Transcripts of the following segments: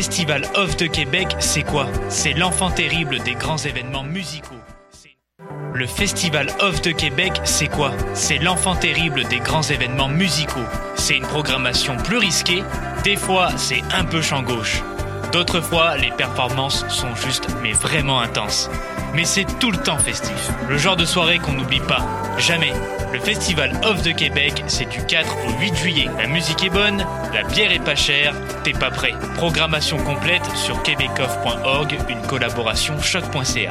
Festival Off de Québec, c'est quoi? C'est l'enfant terrible des grands événements musicaux. Le Festival Off de Québec, c'est quoi? C'est l'enfant terrible des grands événements musicaux. C'est une programmation plus risquée, des fois c'est un peu champ gauche. D'autres fois, les performances sont juste mais vraiment intenses. Mais c'est tout le temps festif. Le genre de soirée qu'on n'oublie pas. Jamais. Le Festival Off de Québec, c'est du 4 au 8 juillet. La musique est bonne, la bière est pas chère, t'es pas prêt. Programmation complète sur québecoff.org, une collaboration choc.ca.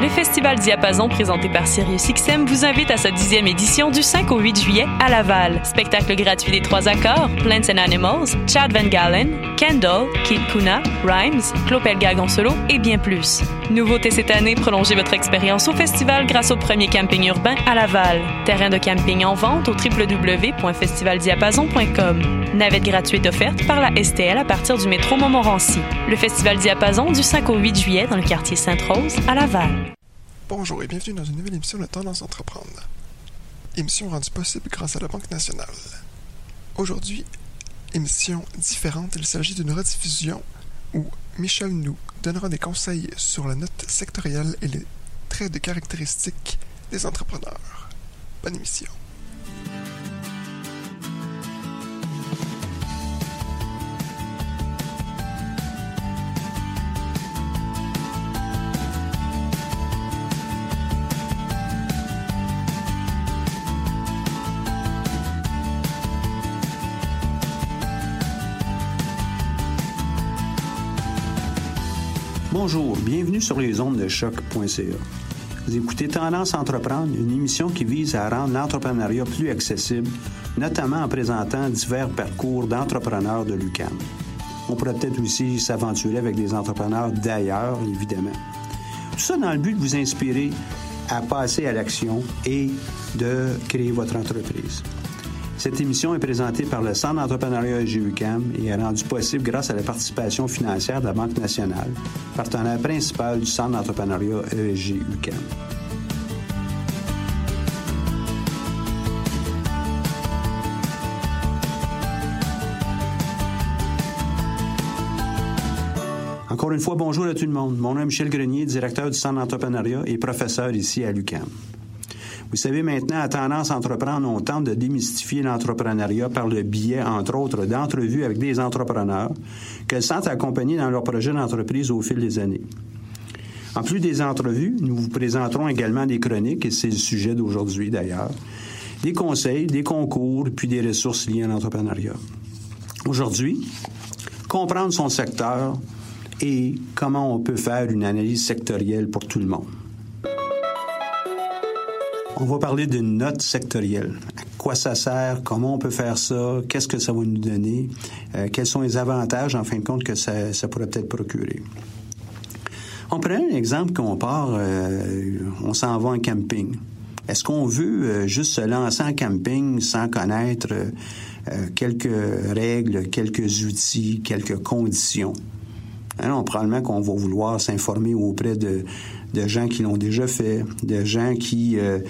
Le Festival Diapason présenté par SiriusXM vous invite à sa dixième édition du 5 au 8 juillet à Laval. Spectacle gratuit des trois accords, Plants and Animals, Chad Van Galen, Kendall, Kid Kuna, Rhymes, Clopelgag en et bien plus. Nouveauté cette année, prolongez votre expérience au festival grâce au premier camping urbain à Laval. Terrain de camping en vente au www.festivaldiapason.com. Navette gratuite offerte par la STL à partir du métro Montmorency. Le Festival Diapason du 5 au 8 juillet dans le quartier Sainte-Rose à Laval. Bonjour et bienvenue dans une nouvelle émission de Tendance Entreprendre. Émission rendue possible grâce à la Banque nationale. Aujourd'hui, émission différente, il s'agit d'une rediffusion où Michel nous donnera des conseils sur la note sectorielle et les traits de caractéristiques des entrepreneurs. Bonne émission. Bonjour, bienvenue sur les ondes de choc.ca. Vous écoutez Tendance Entreprendre, une émission qui vise à rendre l'entrepreneuriat plus accessible, notamment en présentant divers parcours d'entrepreneurs de l'UCAM. On pourrait peut-être aussi s'aventurer avec des entrepreneurs d'ailleurs, évidemment. Tout ça dans le but de vous inspirer à passer à l'action et de créer votre entreprise. Cette émission est présentée par le Centre d'entrepreneuriat EGUCAM et est rendue possible grâce à la participation financière de la Banque nationale, partenaire principal du Centre d'entrepreneuriat EGUCAM. Encore une fois, bonjour à tout le monde. Mon nom est Michel Grenier, directeur du Centre d'entrepreneuriat et professeur ici à l'UCAM. Vous savez, maintenant, à Tendance Entreprendre, on tente de démystifier l'entrepreneuriat par le biais, entre autres, d'entrevues avec des entrepreneurs que le Centre a accompagnés dans leur projet d'entreprise au fil des années. En plus des entrevues, nous vous présenterons également des chroniques, et c'est le sujet d'aujourd'hui d'ailleurs, des conseils, des concours, puis des ressources liées à l'entrepreneuriat. Aujourd'hui, comprendre son secteur et comment on peut faire une analyse sectorielle pour tout le monde. On va parler d'une note sectorielle. À quoi ça sert? Comment on peut faire ça? Qu'est-ce que ça va nous donner? Euh, quels sont les avantages, en fin de compte, que ça, pourrait peut-être procurer? On prend un exemple qu'on part, euh, on s'en va en camping. Est-ce qu'on veut euh, juste se lancer en camping sans connaître quelques règles, quelques outils, quelques conditions? Alors, probablement qu'on va vouloir s'informer auprès de, de gens qui l'ont déjà fait, de gens qui euh,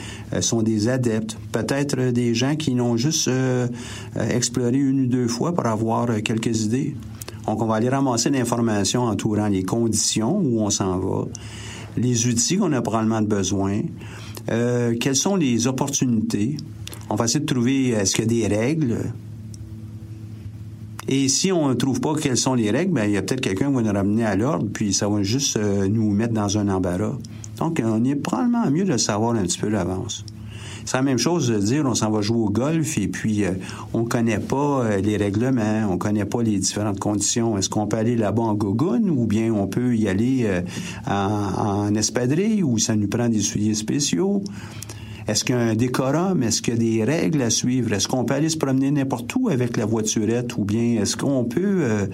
sont des adeptes, peut-être des gens qui l'ont juste euh, exploré une ou deux fois pour avoir quelques idées. Donc, on va aller ramasser l'information entourant les conditions où on s'en va, les outils qu'on a probablement besoin, euh, quelles sont les opportunités. On va essayer de trouver, est-ce qu'il y a des règles? Et si on ne trouve pas quelles sont les règles, ben, il y a peut-être quelqu'un qui va nous ramener à l'ordre, puis ça va juste euh, nous mettre dans un embarras. Donc, on est probablement mieux de savoir un petit peu l'avance. C'est la même chose de dire on s'en va jouer au golf et puis euh, on connaît pas euh, les règlements, on connaît pas les différentes conditions. Est-ce qu'on peut aller là-bas en gogoune ou bien on peut y aller en, en espadrille ou ça nous prend des souliers spéciaux? Est-ce qu'il y a un décorum? Est-ce qu'il y a des règles à suivre? Est-ce qu'on peut aller se promener n'importe où avec la voiturette? Ou bien est-ce qu'on peut euh,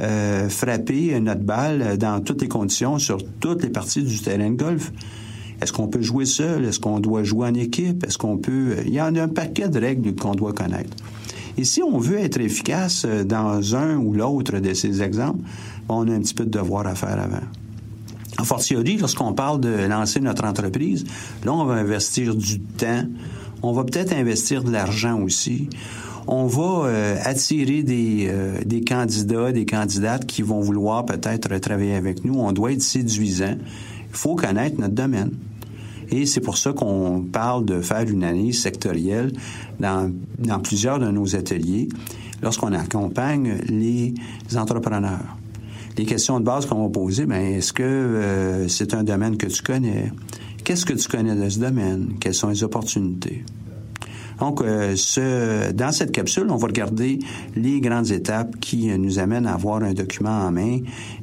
euh, frapper notre balle dans toutes les conditions sur toutes les parties du terrain de golf? Est-ce qu'on peut jouer seul? Est-ce qu'on doit jouer en équipe? Est-ce qu'on peut... Il y en a un paquet de règles qu'on doit connaître. Et si on veut être efficace dans un ou l'autre de ces exemples, on a un petit peu de devoir à faire avant. En fortiori, lorsqu'on parle de lancer notre entreprise, là, on va investir du temps. On va peut-être investir de l'argent aussi. On va euh, attirer des, euh, des candidats, des candidates qui vont vouloir peut-être travailler avec nous. On doit être séduisant. Il faut connaître notre domaine. Et c'est pour ça qu'on parle de faire une analyse sectorielle dans, dans plusieurs de nos ateliers lorsqu'on accompagne les entrepreneurs les questions de base qu'on va poser, ben est-ce que euh, c'est un domaine que tu connais? Qu'est-ce que tu connais de ce domaine? Quelles sont les opportunités? Donc, euh, ce, dans cette capsule, on va regarder les grandes étapes qui nous amènent à avoir un document en main.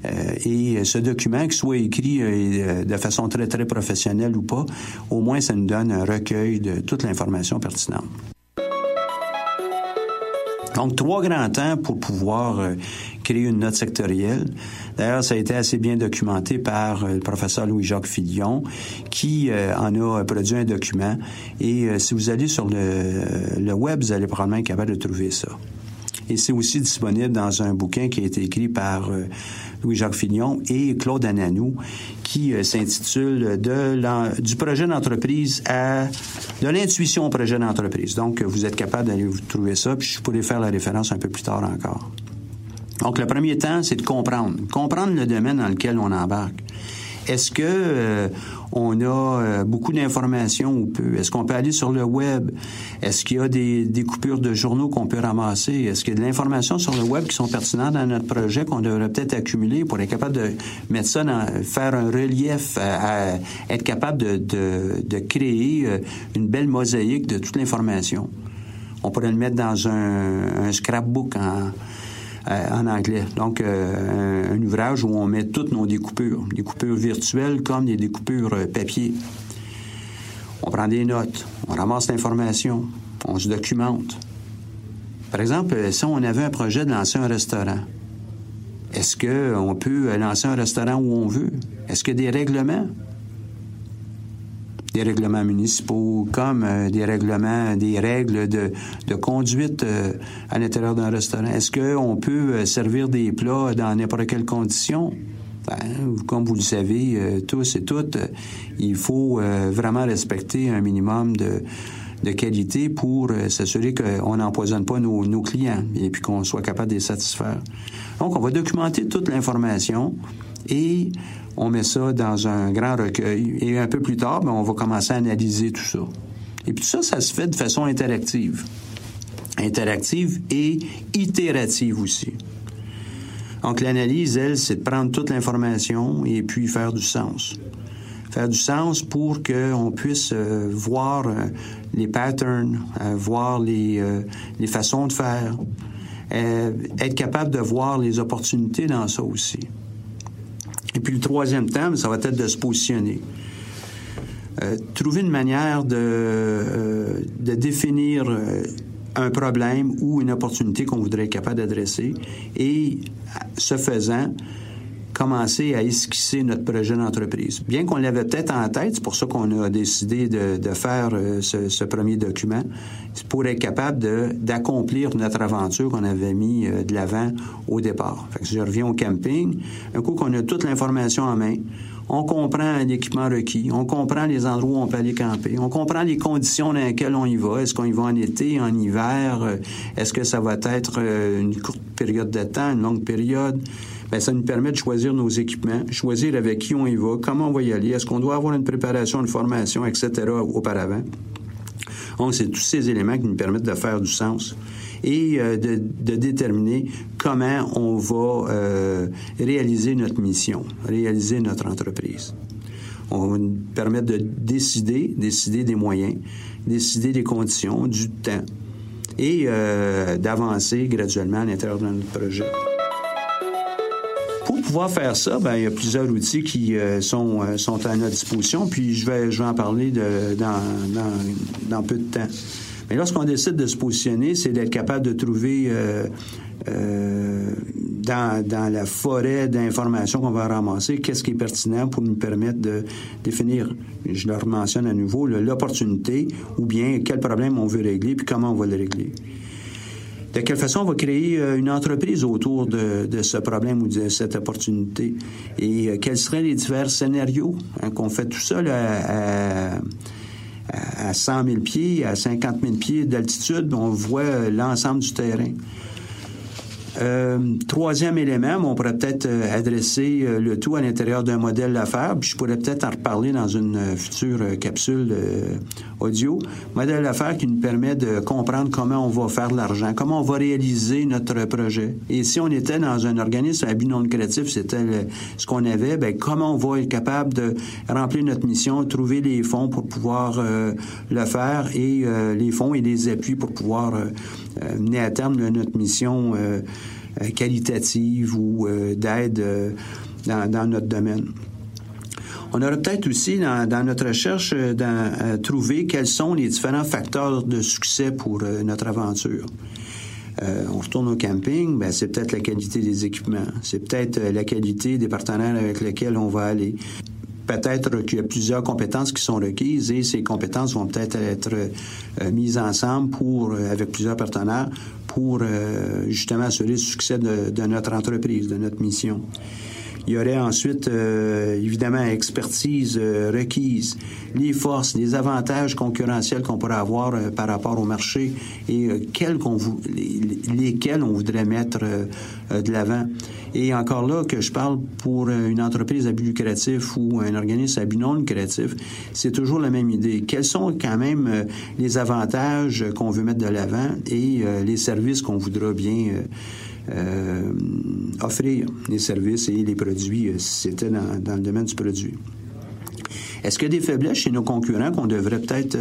Euh, et ce document, qu'il soit écrit de façon très, très professionnelle ou pas, au moins, ça nous donne un recueil de toute l'information pertinente. Donc, trois grands temps pour pouvoir créer une note sectorielle. D'ailleurs, ça a été assez bien documenté par euh, le professeur Louis-Jacques Fillon, qui euh, en a produit un document. Et euh, si vous allez sur le, le web, vous allez probablement être capable de trouver ça. Et c'est aussi disponible dans un bouquin qui a été écrit par Louis-Jacques Fillon et Claude Ananou, qui s'intitule de du projet d'entreprise à de l'intuition au projet d'entreprise. Donc, vous êtes capable d'aller vous trouver ça, puis je pourrais faire la référence un peu plus tard encore. Donc, le premier temps, c'est de comprendre. Comprendre le domaine dans lequel on embarque. Est-ce que euh, on a euh, beaucoup d'informations ou peu? Est-ce qu'on peut aller sur le web? Est-ce qu'il y a des, des coupures de journaux qu'on peut ramasser? Est-ce qu'il y a de l'information sur le web qui sont pertinentes dans notre projet qu'on devrait peut-être accumuler pour être capable de mettre ça dans, faire un relief, à, être capable de, de, de, créer euh, une belle mosaïque de toute l'information? On pourrait le mettre dans un, un scrapbook en, euh, en anglais. Donc, euh, un, ouvrage où on met toutes nos découpures, des virtuelles comme des découpures euh, papier. On prend des notes, on ramasse l'information, on se documente. Par exemple, si on avait un projet de lancer un restaurant, est-ce qu'on peut lancer un restaurant où on veut? Est-ce qu'il y a des règlements? Des règlements municipaux, comme euh, des règlements, des règles de, de conduite euh, à l'intérieur d'un restaurant. Est-ce qu'on peut euh, servir des plats dans n'importe quelle condition? Ben, comme vous le savez tous et toutes, il faut vraiment respecter un minimum de, de qualité pour s'assurer qu'on n'empoisonne pas nos, nos, clients et puis qu'on soit capable de les satisfaire. Donc, on va documenter toute l'information et on met ça dans un grand recueil. Et un peu plus tard, ben, on va commencer à analyser tout ça. Et puis tout ça, ça se fait de façon interactive. Interactive et itérative aussi. Donc l'analyse, elle, c'est de prendre toute l'information et puis faire du sens. Faire du sens pour qu'on puisse euh, voir euh, les patterns, euh, voir les, les façons de faire, être capable de voir les opportunités dans ça aussi. Et puis le troisième thème, ça va être de se positionner. Euh, trouver une manière de, euh, de définir euh, un problème ou une opportunité qu'on voudrait être capable d'adresser et, ce faisant, commencer à esquisser notre projet d'entreprise. Bien qu'on l'avait peut-être en tête, c'est pour ça qu'on a décidé de, faire euh, ce, premier document, pour être capable d'accomplir notre aventure qu'on avait mis euh, de l'avant au départ. Fait que si je reviens au camping, un coup qu'on a toute l'information en main, on comprend l'équipement requis, on comprend les endroits où on peut aller camper, on comprend les conditions dans lesquelles on y va. Est-ce qu'on y va en été, en hiver? Euh, est-ce que ça va être une courte période de temps, une longue période? Bien, ça nous permet de choisir nos équipements, choisir avec qui on y va, comment on va y aller, est-ce qu'on doit avoir une préparation, une formation, etc. auparavant. Donc, c'est tous ces éléments qui nous permettent de faire du sens et de, de, déterminer comment on va réaliser notre mission, réaliser notre entreprise. On va nous permettre de décider, décider des moyens, décider des conditions, du temps et d'avancer graduellement à l'intérieur de notre projet. Pouvoir faire ça, ben, il y a plusieurs outils qui euh, sont, euh, sont à notre disposition, puis je vais, je vais en parler dans, dans, peu de temps. Mais lorsqu'on décide de se positionner, c'est d'être capable de trouver euh, dans, dans, la forêt d'informations qu'on va ramasser, qu'est-ce qui est pertinent pour nous permettre de définir, je le mentionne à nouveau, l'opportunité ou bien quel problème on veut régler, puis comment on va le régler de quelle façon on va créer euh, une entreprise autour de, ce problème ou de cette opportunité? Et euh, quels seraient les divers scénarios hein, qu'on fait tout ça à, à 100 000 pieds, à 50 000 pieds d'altitude, on voit euh, l'ensemble du terrain? Troisième élément, on pourrait peut-être adresser le tout à l'intérieur d'un modèle d'affaires, puis je pourrais peut-être en reparler dans une future capsule audio. Modèle d'affaires qui nous permet de comprendre comment on va faire de l'argent, comment on va réaliser notre projet. Et si on était dans un organisme à but non lucratif, c'était ce qu'on avait, ben comment on va être capable de remplir notre mission, trouver les fonds pour pouvoir le faire et les fonds et les appuis pour pouvoir mener à terme notre mission euh, qualitative ou euh, d'aide euh, dans, notre domaine. On aurait peut-être aussi, dans, notre recherche, dans, trouver quels sont les différents facteurs de succès pour notre aventure. on retourne au camping, ben, c'est peut-être la qualité des équipements, c'est peut-être la qualité des partenaires avec lesquels on va aller. Peut-être qu'il y a plusieurs compétences qui sont requises et ces compétences vont peut-être être, mises ensemble pour, avec plusieurs partenaires pour euh, justement assurer le succès de, notre entreprise, de notre mission. Il y aurait ensuite, euh, évidemment, expertise euh, requise, les forces, les avantages concurrentiels qu'on pourrait avoir par rapport au marché et qu'on lesquels on voudrait mettre de l'avant. Et encore là, que je parle pour une entreprise à but lucratif ou un organisme à but non lucratif, c'est toujours la même idée. Quels sont quand même euh, les avantages qu'on veut mettre de l'avant et euh, les services qu'on voudra bien euh, offrir, les services et les produits, si c'était dans, le domaine du produit. Est-ce qu'il y a des faiblesses chez nos concurrents qu'on devrait peut-être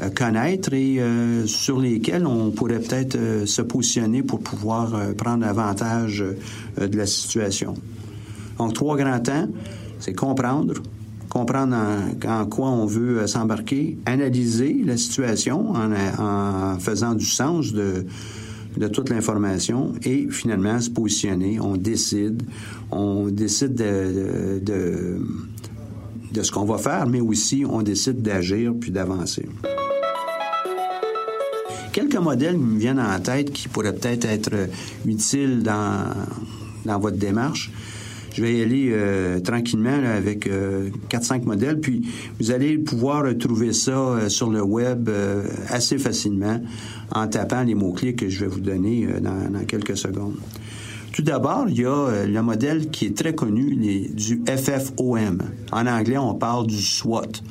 euh, connaître et euh, sur lesquels on pourrait peut-être euh, se positionner pour pouvoir prendre avantage de la situation? Donc, trois grands temps, c'est comprendre, comprendre en, quoi on veut s'embarquer, analyser la situation en, faisant du sens de, de toute l'information et finalement se positionner. On décide, on décide de, de, ce qu'on va faire, mais aussi on décide d'agir puis d'avancer quelques modèles me viennent en tête qui pourraient peut-être être utiles dans, dans votre démarche. Je vais y aller euh, tranquillement avec euh, 4-5 modèles, puis vous allez pouvoir trouver ça euh, sur le web euh, assez facilement en tapant les mots-clés que je vais vous donner dans, dans, quelques secondes. Tout d'abord, il y a le modèle qui est très connu, les, du FFOM. En anglais, on parle du SWOT.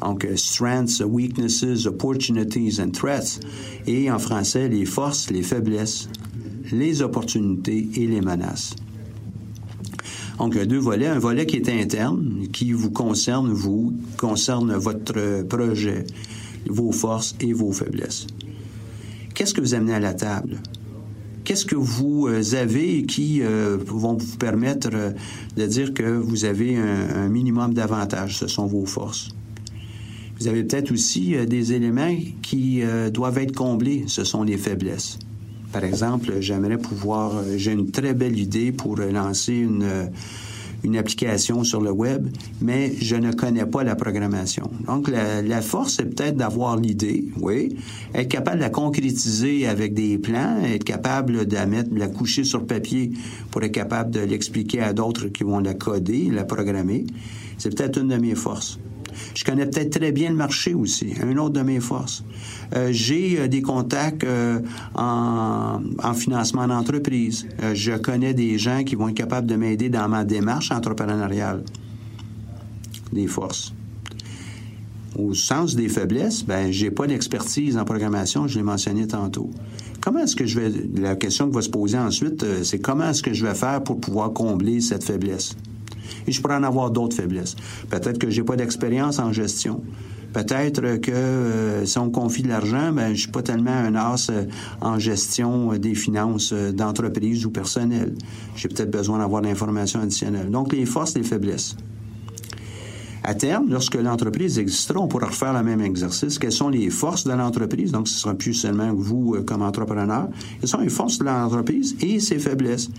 Donc, strengths, weaknesses, opportunities and threats. Et en français, les forces, les faiblesses, les opportunités et les menaces. Donc, deux volets. Un volet qui est interne, qui vous concerne, vous, concerne votre projet, vos forces et vos faiblesses. Qu'est-ce que vous amenez à la table? Qu'est-ce que vous euh, avez qui euh, vont vous permettre euh, de dire que vous avez un minimum d'avantages? Ce sont vos forces. Vous avez peut-être aussi des éléments qui doivent être comblés. Ce sont les faiblesses. Par exemple, j'aimerais pouvoir, euh, j'ai une très belle idée pour lancer une, une application sur le web, mais je ne connais pas la programmation. Donc, la, la force, c'est peut-être d'avoir l'idée, oui, être capable de la concrétiser avec des plans, être capable de la mettre, de la coucher sur papier pour être capable de l'expliquer à d'autres qui vont la coder, la programmer. C'est peut-être une de mes forces. Je connais peut-être très bien le marché aussi, un autre de mes forces. Euh, j'ai euh, des contacts euh, en, en, financement d'entreprise. je connais des gens qui vont être capables de m'aider dans ma démarche entrepreneuriale. Des forces. Au sens des faiblesses, ben j'ai pas d'expertise en programmation, je l'ai mentionné tantôt. comment est-ce que je vais... La question qui va se poser ensuite, c'est comment est-ce que je vais faire pour pouvoir combler cette faiblesse? Et je pourrais en avoir d'autres faiblesses. Peut-être que j'ai pas d'expérience en gestion. Peut-être que euh, si on confie de l'argent, ben je suis pas tellement un as euh, en gestion euh, des finances d'entreprise ou personnel. J'ai peut-être besoin d'avoir d'informations additionnelles. Donc les forces, les faiblesses. À terme, lorsque l'entreprise existera, on pourra refaire le même exercice. Quelles sont les forces de l'entreprise? Donc, ce sera plus seulement vous comme entrepreneur. Quelles sont les forces de l'entreprise et ses faiblesses?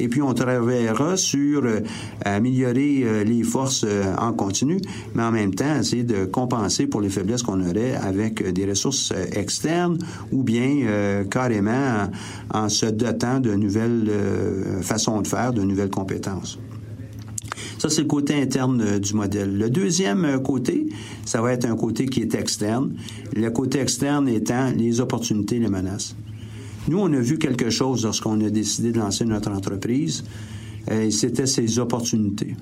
Et puis, on travaillera sur euh, améliorer euh, les forces euh, en continu, mais en même temps, essayer de compenser pour les faiblesses qu'on aurait avec des ressources externes ou bien carrément en, se dotant de nouvelles façons de faire, de nouvelles compétences. Ça, c'est le côté interne du modèle. Le deuxième côté, ça va être un côté qui est externe. Le côté externe étant les opportunités, les menaces. Nous, on a vu quelque chose lorsqu'on a décidé de lancer notre entreprise, et c'était ces opportunités.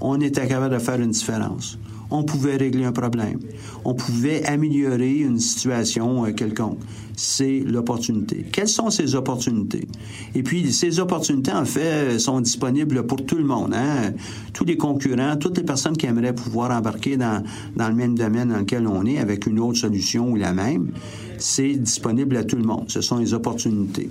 On était capable de faire une différence. On pouvait régler un problème. On pouvait améliorer une situation euh, quelconque. C'est l'opportunité. Quelles sont ces opportunités? Et puis, ces opportunités, en fait, sont disponibles pour tout le monde. Hein? Tous les concurrents, toutes les personnes qui aimeraient pouvoir embarquer dans, dans le même domaine dans lequel on est avec une autre solution ou la même c'est disponible à tout le monde. Ce sont les opportunités.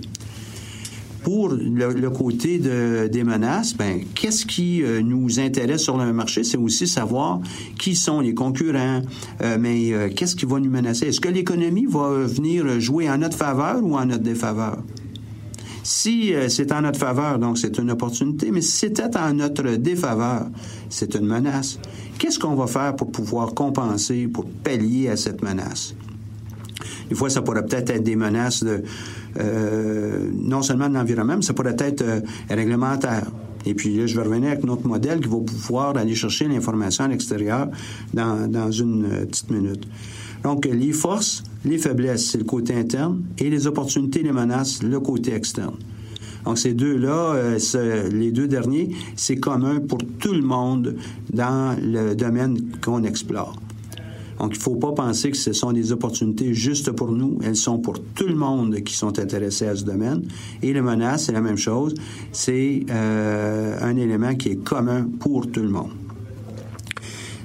Pour le, côté des menaces, ben, qu'est-ce qui euh, nous intéresse sur le marché? C'est aussi savoir qui sont les concurrents, euh, mais euh, qu'est-ce qui va nous menacer? Est-ce que l'économie va venir jouer en notre faveur ou en notre défaveur? Si c'est en notre faveur, donc c'est une opportunité, mais si c'était en notre défaveur, c'est une menace. Qu'est-ce qu'on va faire pour pouvoir compenser, pour pallier à cette menace? Des fois, ça pourrait peut-être être des menaces de, euh, non seulement de l'environnement, mais ça pourrait être euh, réglementaire. Et puis là, je vais revenir avec notre modèle qui va pouvoir aller chercher l'information à l'extérieur dans, une euh, petite minute. Donc, les forces, les faiblesses, c'est le côté interne, et les opportunités, les menaces, le côté externe. Donc, ces deux-là, les deux derniers, c'est commun pour tout le monde dans le domaine qu'on explore. Donc, il ne faut pas penser que ce sont des opportunités juste pour nous. Elles sont pour tout le monde qui sont intéressés à ce domaine. Et les menaces, c'est la même chose. C'est euh, un élément qui est commun pour tout le monde.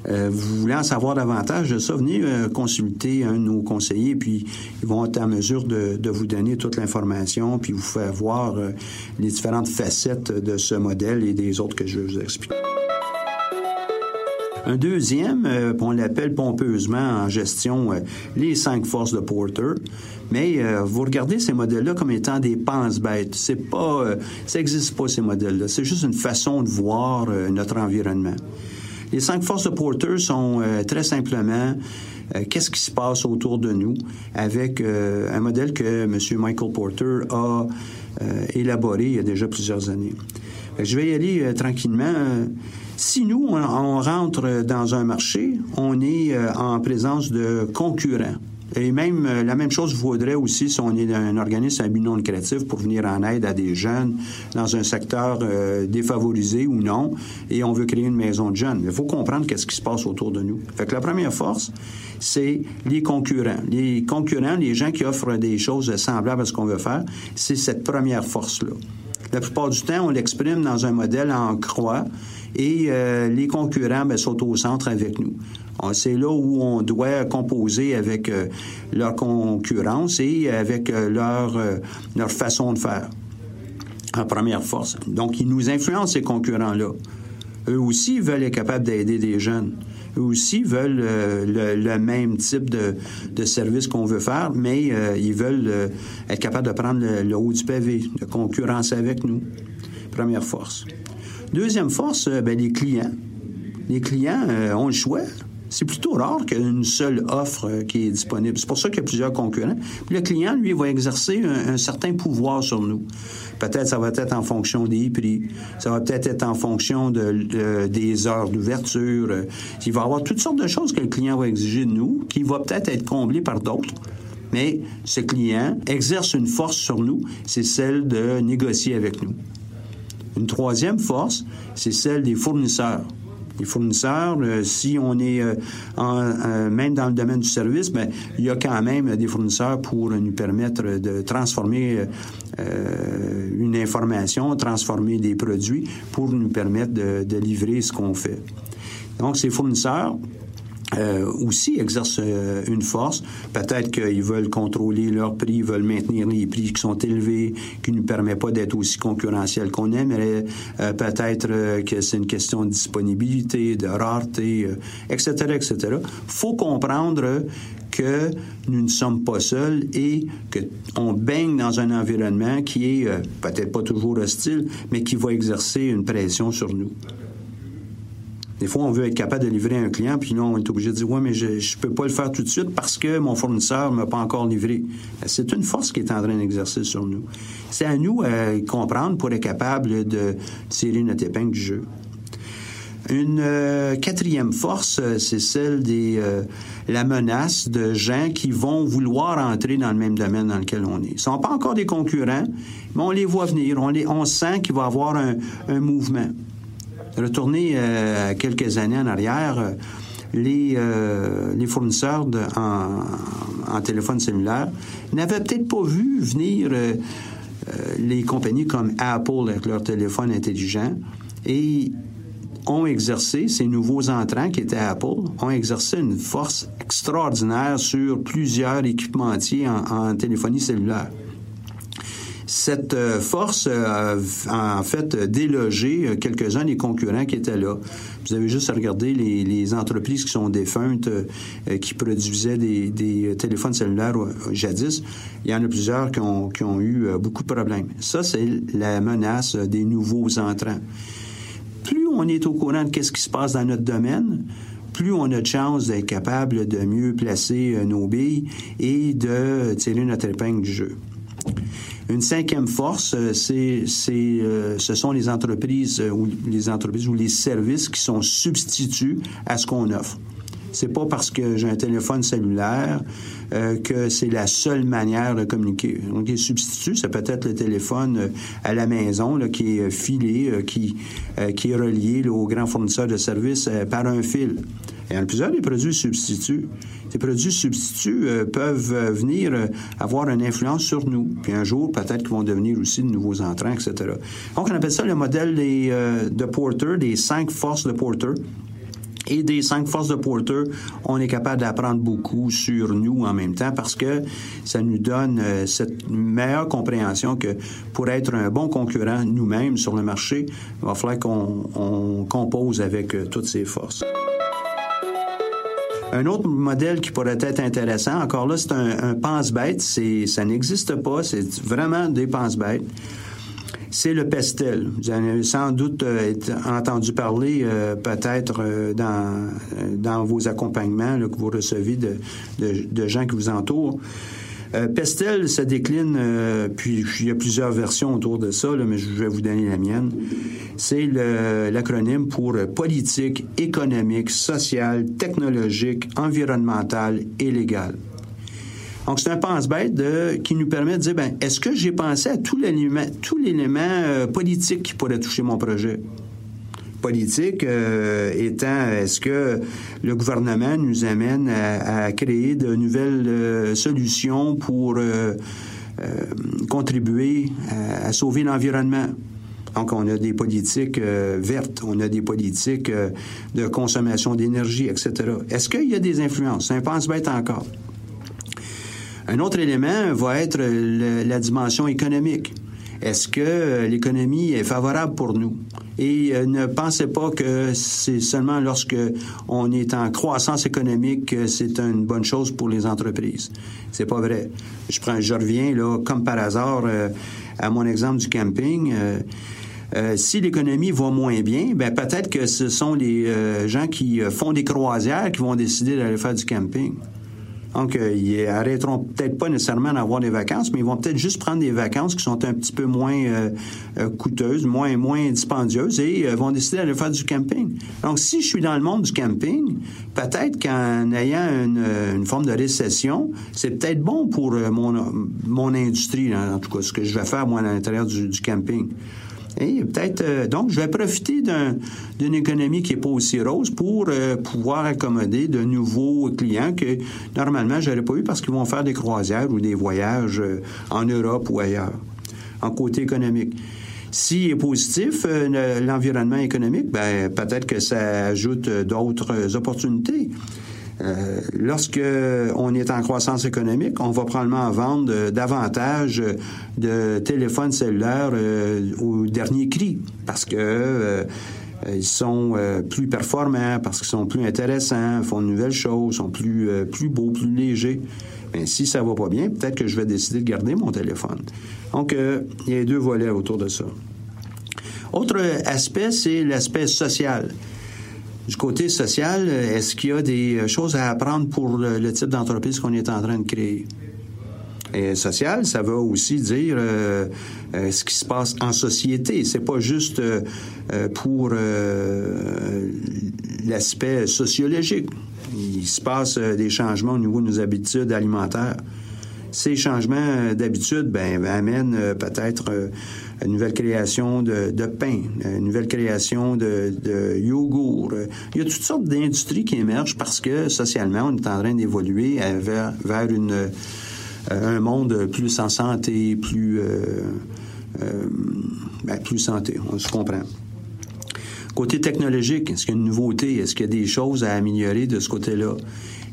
Euh, vous voulez en savoir davantage de ça, venez euh, consulter un de nos conseillers, puis ils vont être en mesure de, de vous donner toute l'information, puis vous faire voir les différentes facettes de ce modèle et des autres que je vais vous expliquer. Un deuxième, euh, on l'appelle pompeusement en gestion euh, les cinq forces de Porter. Mais euh, vous regardez ces modèles-là comme étant des pense-bêtes. C'est pas, ça n'existe pas ces modèles-là. C'est juste une façon de voir notre environnement. Les cinq forces de Porter sont très simplement qu'est-ce qui se passe autour de nous avec un modèle que M. Michael Porter a élaboré il y a déjà plusieurs années. je vais y aller tranquillement. Si nous, on, rentre dans un marché, on est euh, en présence de concurrents. Et même euh, la même chose vaudrait aussi si on est un organisme à but non lucratif pour venir en aide à des jeunes dans un secteur euh, défavorisé ou non, et on veut créer une maison de jeunes. Il faut comprendre qu'est-ce qui se passe autour de nous. Fait que la première force, c'est les concurrents. Les concurrents, les gens qui offrent des choses semblables à ce qu'on veut faire, c'est cette première force-là. La plupart du temps, on l'exprime dans un modèle en croix et euh, les concurrents ben, sont au centre avec nous. Ah, c'est là où on doit composer avec euh, leur concurrence et avec euh, leur, leur façon de faire en première force. Donc, ils nous influencent, ces concurrents-là. Eux aussi veulent être capables d'aider des jeunes. Eux aussi veulent le, même type de, de service qu'on veut faire, mais ils veulent être capables de prendre le, le, haut du pavé, de concurrence avec nous. Première force. Deuxième force, euh, ben, les clients. Les clients euh, ont le choix. C'est plutôt rare qu'une seule offre euh, qui est disponible. C'est pour ça qu'il y a plusieurs concurrents. Puis le client, lui, va exercer un, certain pouvoir sur nous. Peut-être ça va être en fonction des prix, ça va peut-être être en fonction de, des heures d'ouverture. Il va y avoir toutes sortes de choses que le client va exiger de nous, qui va peut-être être comblé par d'autres. Mais ce client exerce une force sur nous, c'est celle de négocier avec nous. Une troisième force, c'est celle des fournisseurs. Les fournisseurs, euh, si on est euh, en, même dans le domaine du service, mais ben, il y a quand même des fournisseurs pour nous permettre de transformer une information, transformer des produits pour nous permettre de livrer ce qu'on fait. Donc, ces fournisseurs, euh, aussi exercent euh, une force. Peut-être qu'ils veulent contrôler leurs prix, ils veulent maintenir les prix qui sont élevés, qui ne nous permettent pas d'être aussi concurrentiels qu'on aimerait. Euh, peut-être que c'est une question de disponibilité, de rareté, etc., etc. faut comprendre que nous ne sommes pas seuls et qu'on baigne dans un environnement qui est peut-être pas toujours hostile, mais qui va exercer une pression sur nous. Des fois, on veut être capable de livrer un client, puis non, on est obligé de dire, ouais, mais je ne peux pas le faire tout de suite parce que mon fournisseur ne m'a pas encore livré. Ben, c'est une force qui est en train d'exercer sur nous. C'est à nous à comprendre pour être capable de tirer notre épingle du jeu. Une euh, quatrième force, euh, c'est celle euh, la menace de gens qui vont vouloir entrer dans le même domaine dans lequel on est. Ils ne sont pas encore des concurrents, mais on les voit venir. On, les, sent qu'il va y avoir un mouvement retourner euh, quelques années en arrière, euh, les, euh, les fournisseurs de, en, téléphone cellulaire n'avaient peut-être pas vu venir les compagnies comme Apple avec leur téléphone intelligent et ont exercé, ces nouveaux entrants qui étaient Apple, ont exercé une force extraordinaire sur plusieurs équipementiers en téléphonie cellulaire. Cette euh, force a en fait délogé euh, quelques-uns des concurrents qui étaient là. Vous avez juste à regarder les, entreprises qui sont défuntes, euh, qui produisaient des, téléphones cellulaires jadis. Il y en a plusieurs qui ont, qui ont eu beaucoup de problèmes. Ça, c'est la menace des nouveaux entrants. Plus on est au courant de ce qui se passe dans notre domaine, plus on a de chances d'être capable de mieux placer nos billes et de tirer notre épingle du jeu. Une cinquième force, euh, c'est, euh, ce sont les entreprises euh, ou les entreprises ou les services qui sont substituts à ce qu'on offre. C'est pas parce que j'ai un téléphone cellulaire que c'est la seule manière de communiquer. Donc, les substituts, ça peut être le téléphone à la maison qui est filé, qui, qui est relié au grand fournisseur de services par un fil. Y en plusieurs des produits substituts. Ces produits substituts euh, peuvent euh, venir euh, avoir une influence sur nous. Puis un jour, peut-être qu'ils vont devenir aussi de nouveaux entrants, etc. Donc, on appelle ça le modèle des, de Porter, des cinq forces de Porter. Et des cinq forces de Porter, on est capable d'apprendre beaucoup sur nous en même temps parce que ça nous donne cette meilleure compréhension que pour être un bon concurrent nous-mêmes sur le marché, il va falloir qu'on compose avec toutes ces forces. Un autre modèle qui pourrait être intéressant, encore là, c'est un, pense-bête. C'est, ça n'existe pas. C'est vraiment des pense-bêtes. C'est le pestel. Vous en avez sans doute euh, entendu parler euh, peut-être euh, dans, dans vos accompagnements que vous recevez de, de gens qui vous entourent. Euh, Pestel ça décline, euh, puis il y a plusieurs versions autour de ça, mais je vais vous donner la mienne. C'est l'acronyme pour politique économique, sociale, technologique, environnementale et légale. Donc, c'est un pense-bête qui nous permet de dire, ben, est-ce que j'ai pensé à tout l'élément, l'élément euh, politique qui pourrait toucher mon projet? Politique euh, étant est-ce que le gouvernement nous amène à, créer de nouvelles euh, solutions pour euh, contribuer à, sauver l'environnement? Donc, on a des politiques vertes, on a des politiques de consommation d'énergie, etc. Est-ce qu'il y a des influences? Ça pense bête encore. Un autre élément va être la dimension économique. Est-ce que l'économie est favorable pour nous? Et euh, ne pensez pas que c'est seulement lorsque on est en croissance économique que c'est une bonne chose pour les entreprises. C'est pas vrai. Je reviens là, comme par hasard, euh, à mon exemple du camping. Euh, si l'économie va moins bien, ben peut-être que ce sont les gens qui font des croisières qui vont décider d'aller faire du camping. Donc, euh, ils arrêteront peut-être pas nécessairement d'avoir des vacances, mais ils vont peut-être juste prendre des vacances qui sont un petit peu moins euh, euh, coûteuses, moins moins dispendieuses, et vont décider d'aller faire du camping. Donc, si je suis dans le monde du camping, peut-être qu'en ayant une, forme de récession, c'est peut-être bon pour mon, mon industrie, en tout cas, ce que je vais faire moi à l'intérieur du, du camping. Et peut-être, euh, donc, je vais profiter d'une économie qui n'est pas aussi rose pour euh, pouvoir accommoder de nouveaux clients que normalement je n'aurais pas eu parce qu'ils vont faire des croisières ou des voyages euh, en Europe ou ailleurs, en côté économique. S'il est positif, l'environnement économique, ben, peut-être que ça ajoute d'autres opportunités. Euh, lorsque on est en croissance économique, on va probablement vendre davantage de téléphones cellulaires euh, au dernier cri parce que euh, ils sont plus performants, parce qu'ils sont plus intéressants, font de nouvelles choses, sont plus plus beaux, plus légers. Mais si ça va pas bien, peut-être que je vais décider de garder mon téléphone. Donc il y a deux volets autour de ça. Autre aspect, c'est l'aspect social. Du côté social, est-ce qu'il y a des choses à apprendre pour le, type d'entreprise qu'on est en train de créer? Et social, ça veut aussi dire euh, euh, ce qui se passe en société. C'est pas juste euh, pour l'aspect sociologique. Il se passe des changements au niveau de nos habitudes alimentaires. Ces changements d'habitude ben, amènent peut-être une nouvelle création de, pain, une nouvelle création de, yogourt. Il y a toutes sortes d'industries qui émergent parce que socialement, on est en train d'évoluer vers, vers euh, un monde plus en santé, plus, euh, euh, ben, plus santé, on se comprend. Côté technologique, est-ce qu'il y a une nouveauté? Est-ce qu'il y a des choses à améliorer de ce côté-là?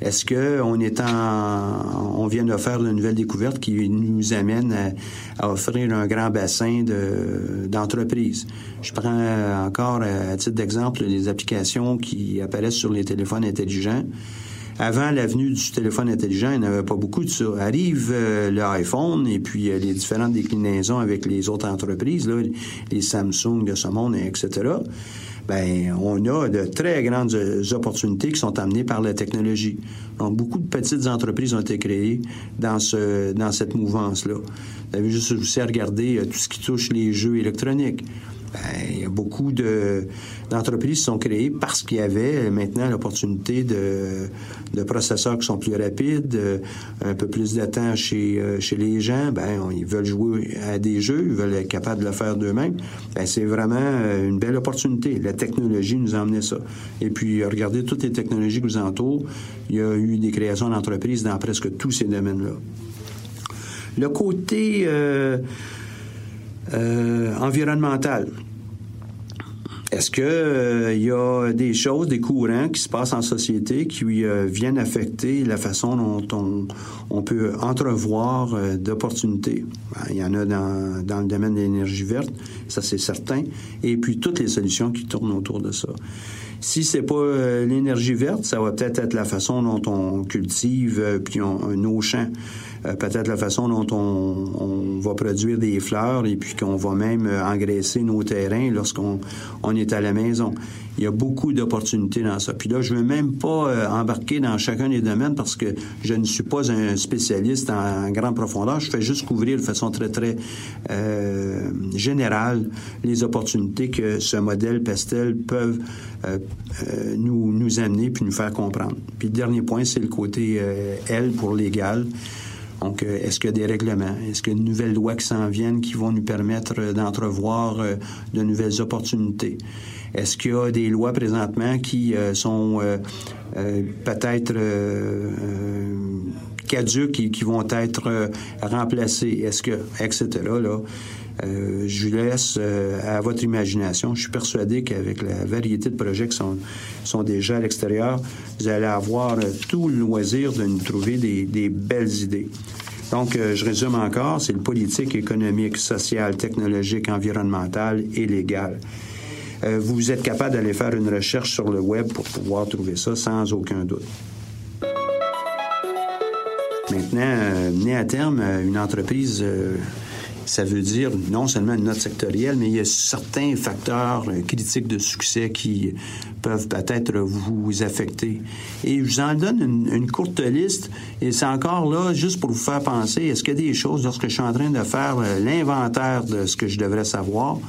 Est-ce que on est en, on vient de faire une nouvelle découverte qui nous amène à, offrir un grand bassin de, d'entreprises? Je prends encore à titre d'exemple les applications qui apparaissent sur les téléphones intelligents. Avant l'avenue du téléphone intelligent, il n'y avait pas beaucoup de ça. Arrive euh, l'iPhone et puis euh, les différentes déclinaisons avec les autres entreprises, là, les Samsung de ce monde, etc ben on a de très grandes opportunités qui sont amenées par la technologie. Donc, beaucoup de petites entreprises ont été créées dans ce dans cette mouvance-là. Vous avez juste aussi à regarder euh, tout ce qui touche les jeux électroniques. Ben, il y a beaucoup de, d'entreprises qui sont créées parce qu'il y avait maintenant l'opportunité de, de processeurs qui sont plus rapides, euh, un peu plus de temps chez, euh, chez les gens. Ben, ils veulent jouer à des jeux, ils veulent être capables de le faire d'eux-mêmes. Ben, c'est vraiment euh, une belle opportunité. La technologie nous a amené ça. Et puis, regardez toutes les technologies qui vous entourent. Il y a eu des créations d'entreprises dans presque tous ces domaines-là. Le côté euh, environnemental. Est-ce que euh, y a des choses, des courants qui se passent en société qui euh, viennent affecter la façon dont on, on peut entrevoir d'opportunités? Ben, Il y en a dans, dans le domaine de l'énergie verte, ça c'est certain, et puis toutes les solutions qui tournent autour de ça. Si c'est pas l'énergie verte, ça va peut-être être la façon dont on cultive puis on, nos champs. Euh, peut-être la façon dont on, va produire des fleurs et puis qu'on va même euh, engraisser nos terrains lorsqu'on on est à la maison. Il y a beaucoup d'opportunités dans ça. Puis là, je veux même pas euh, embarquer dans chacun des domaines parce que je ne suis pas un spécialiste en, grande profondeur. Je fais juste couvrir de façon très, très générale les opportunités que ce modèle Pestel peuvent nous, nous amener puis nous faire comprendre. Puis le dernier point, c'est le côté L pour légal. Donc, euh, est-ce qu'il y a des règlements? Est-ce qu'il y a de nouvelles lois qui s'en viennent qui vont nous permettre euh, d'entrevoir euh, de nouvelles opportunités? Est-ce qu'il y a des lois présentement qui sont peut-être caduques et qui vont être remplacées? Est-ce que, etc. Là, je vous laisse à votre imagination. Je suis persuadé qu'avec la variété de projets qui sont, déjà à l'extérieur, vous allez avoir tout le loisir de nous trouver des, des belles idées. Donc, euh, je résume encore, c'est le politique, économique, social, technologique, environnemental et légal. Euh, vous êtes capable d'aller faire une recherche sur le web pour pouvoir trouver ça sans aucun doute. Maintenant, euh, mener à terme une entreprise ça veut dire non seulement une note sectorielle, mais il y a certains facteurs euh, critiques de succès qui peuvent peut-être vous affecter. Et je vous en donne une, courte liste, et c'est encore là juste pour vous faire penser, est-ce qu'il y a des choses, lorsque je suis en train de faire euh, l'inventaire de ce que je devrais savoir,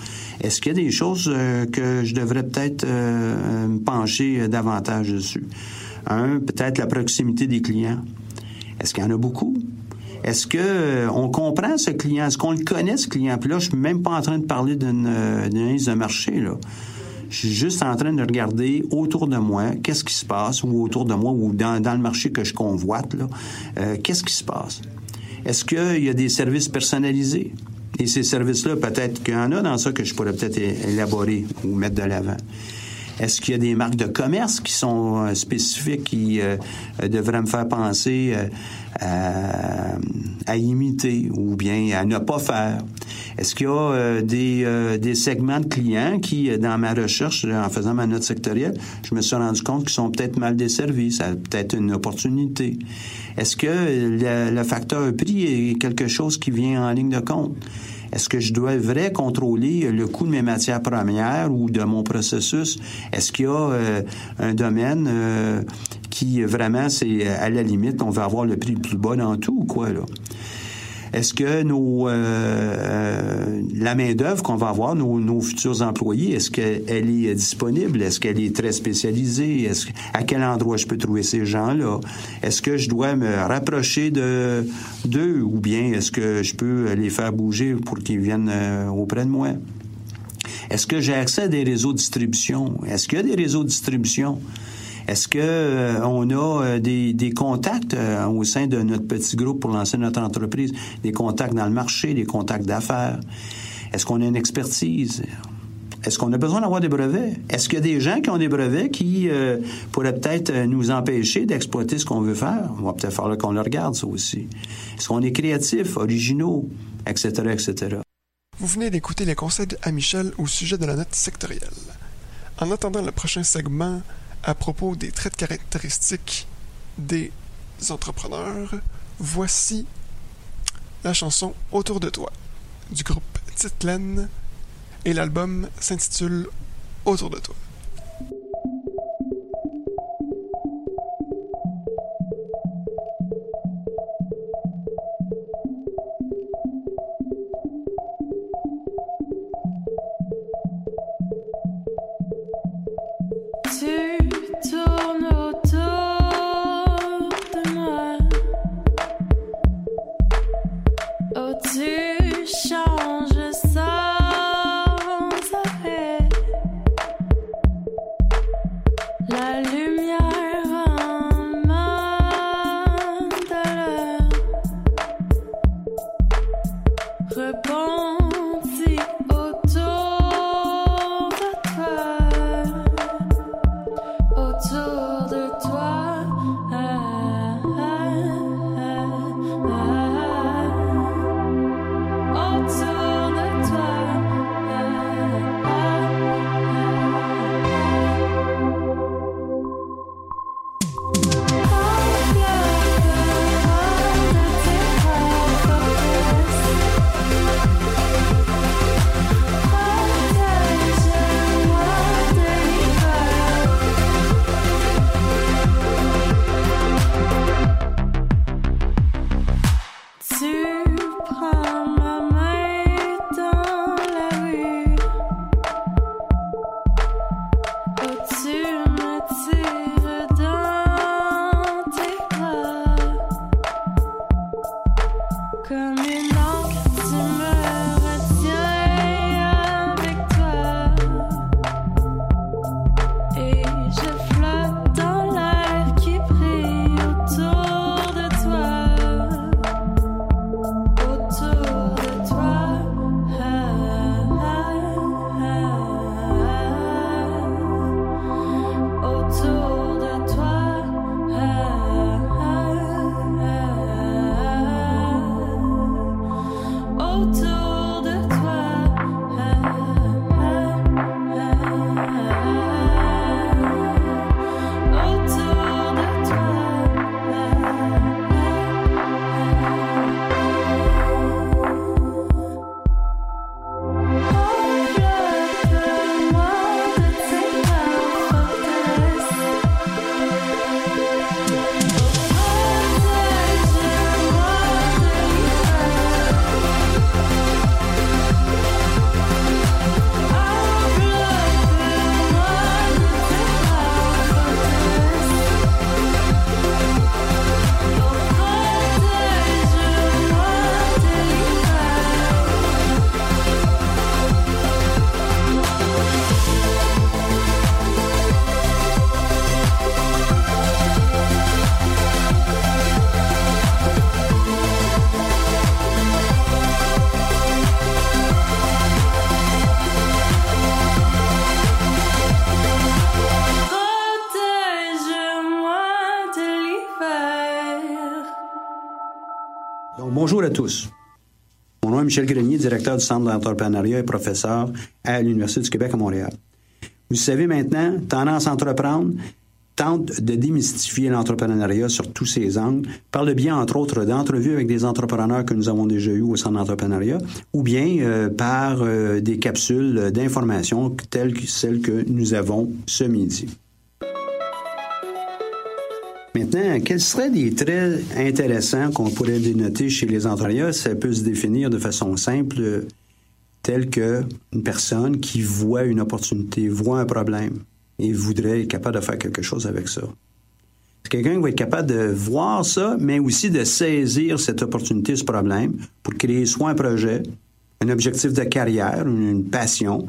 est-ce qu'il y a des choses euh, que je devrais peut-être me pencher davantage dessus? Un, peut-être la proximité des clients. Est-ce qu'il y en a beaucoup? Est-ce que euh, on comprend ce client? Est-ce qu'on le connaît, ce client? Puis là, je suis même pas en train de parler d'une euh, analyse de marché, là. Je suis juste en train de regarder autour de moi, qu'est-ce qui se passe, ou autour de moi, ou dans, dans le marché que je convoite, là, euh, qu'est-ce qui se passe? Est-ce qu'il y a des services personnalisés? Et ces services-là, peut-être qu'il y en a dans ça que je pourrais peut-être élaborer ou mettre de l'avant. Est-ce qu'il y a des marques de commerce qui sont euh, spécifiques qui euh, devraient me faire penser euh, à, à, imiter ou bien à ne pas faire? Est-ce qu'il y a des, des, segments de clients qui, dans ma recherche, en faisant ma note sectorielle, je me suis rendu compte qu'ils sont peut-être mal desservis? Ça peut-être une opportunité. Est-ce que le, le facteur prix est quelque chose qui vient en ligne de compte? Est-ce que je devrais contrôler le coût de mes matières premières ou de mon processus? Est-ce qu'il y a euh, un domaine euh, qui vraiment, c'est à la limite, on va avoir le prix le plus bas dans tout ou quoi, là? Est-ce que nos euh, euh, la main d'œuvre qu'on va avoir, nos, futurs employés, est-ce qu'elle est disponible? Est-ce qu'elle est très spécialisée? Est-ce à quel endroit je peux trouver ces gens-là? Est-ce que je dois me rapprocher de d'eux ou bien est-ce que je peux les faire bouger pour qu'ils viennent euh, auprès de moi? Est-ce que j'ai accès à des réseaux de distribution? Est-ce qu'il y a des réseaux de distribution? Est-ce que euh, on a euh, des, contacts euh, au sein de notre petit groupe pour lancer notre entreprise, des contacts dans le marché, des contacts d'affaires? Est-ce qu'on a une expertise? Est-ce qu'on a besoin d'avoir des brevets? Est-ce qu'il y a des gens qui ont des brevets qui pourraient peut-être nous empêcher d'exploiter ce qu'on veut faire? On va peut-être falloir qu'on le regarde, ça aussi. Est-ce qu'on est créatif, originaux, etc., etc.? Vous venez d'écouter les conseils à Michel au sujet de la note sectorielle. En attendant le prochain segment, à propos des traits de caractéristiques des entrepreneurs, voici la chanson Autour de toi du groupe Titlen et l'album s'intitule Autour de toi. Michel Grenier, directeur du Centre d'entrepreneuriat et professeur à l'Université du Québec à Montréal. Vous savez maintenant, Tendance Entreprendre tente de démystifier l'entrepreneuriat sur tous ses angles par le biais, entre autres, d'entrevues avec des entrepreneurs que nous avons déjà eus au Centre d'entrepreneuriat ou bien euh, par euh, des capsules d'information telles que celles que nous avons ce midi. Maintenant, quels seraient des traits intéressants qu'on pourrait dénoter chez les entrepreneurs? Ça peut se définir de façon simple, telle que une personne qui voit une opportunité, voit un problème et voudrait être capable de faire quelque chose avec ça. C'est quelqu'un qui va être capable de voir ça, mais aussi de saisir cette opportunité, ce problème, pour créer soit un projet, un objectif de carrière, une passion,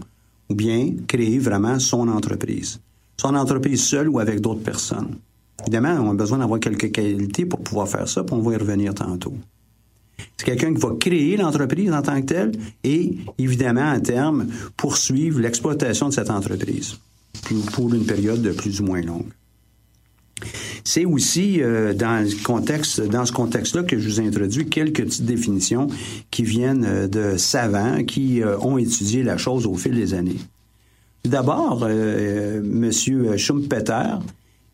ou bien créer vraiment son entreprise. Son entreprise seule ou avec d'autres personnes. Évidemment, on a besoin d'avoir quelques qualités pour pouvoir faire ça, puis on va y revenir tantôt. C'est quelqu'un qui va créer l'entreprise en tant que telle et, évidemment, à terme, poursuivre l'exploitation de cette entreprise pour une période de plus ou moins longue. C'est aussi euh, dans, ce contexte-là que je vous ai introduit quelques petites définitions qui viennent euh, de savants qui euh, ont étudié la chose au fil des années. D'abord, M. Schumpeter,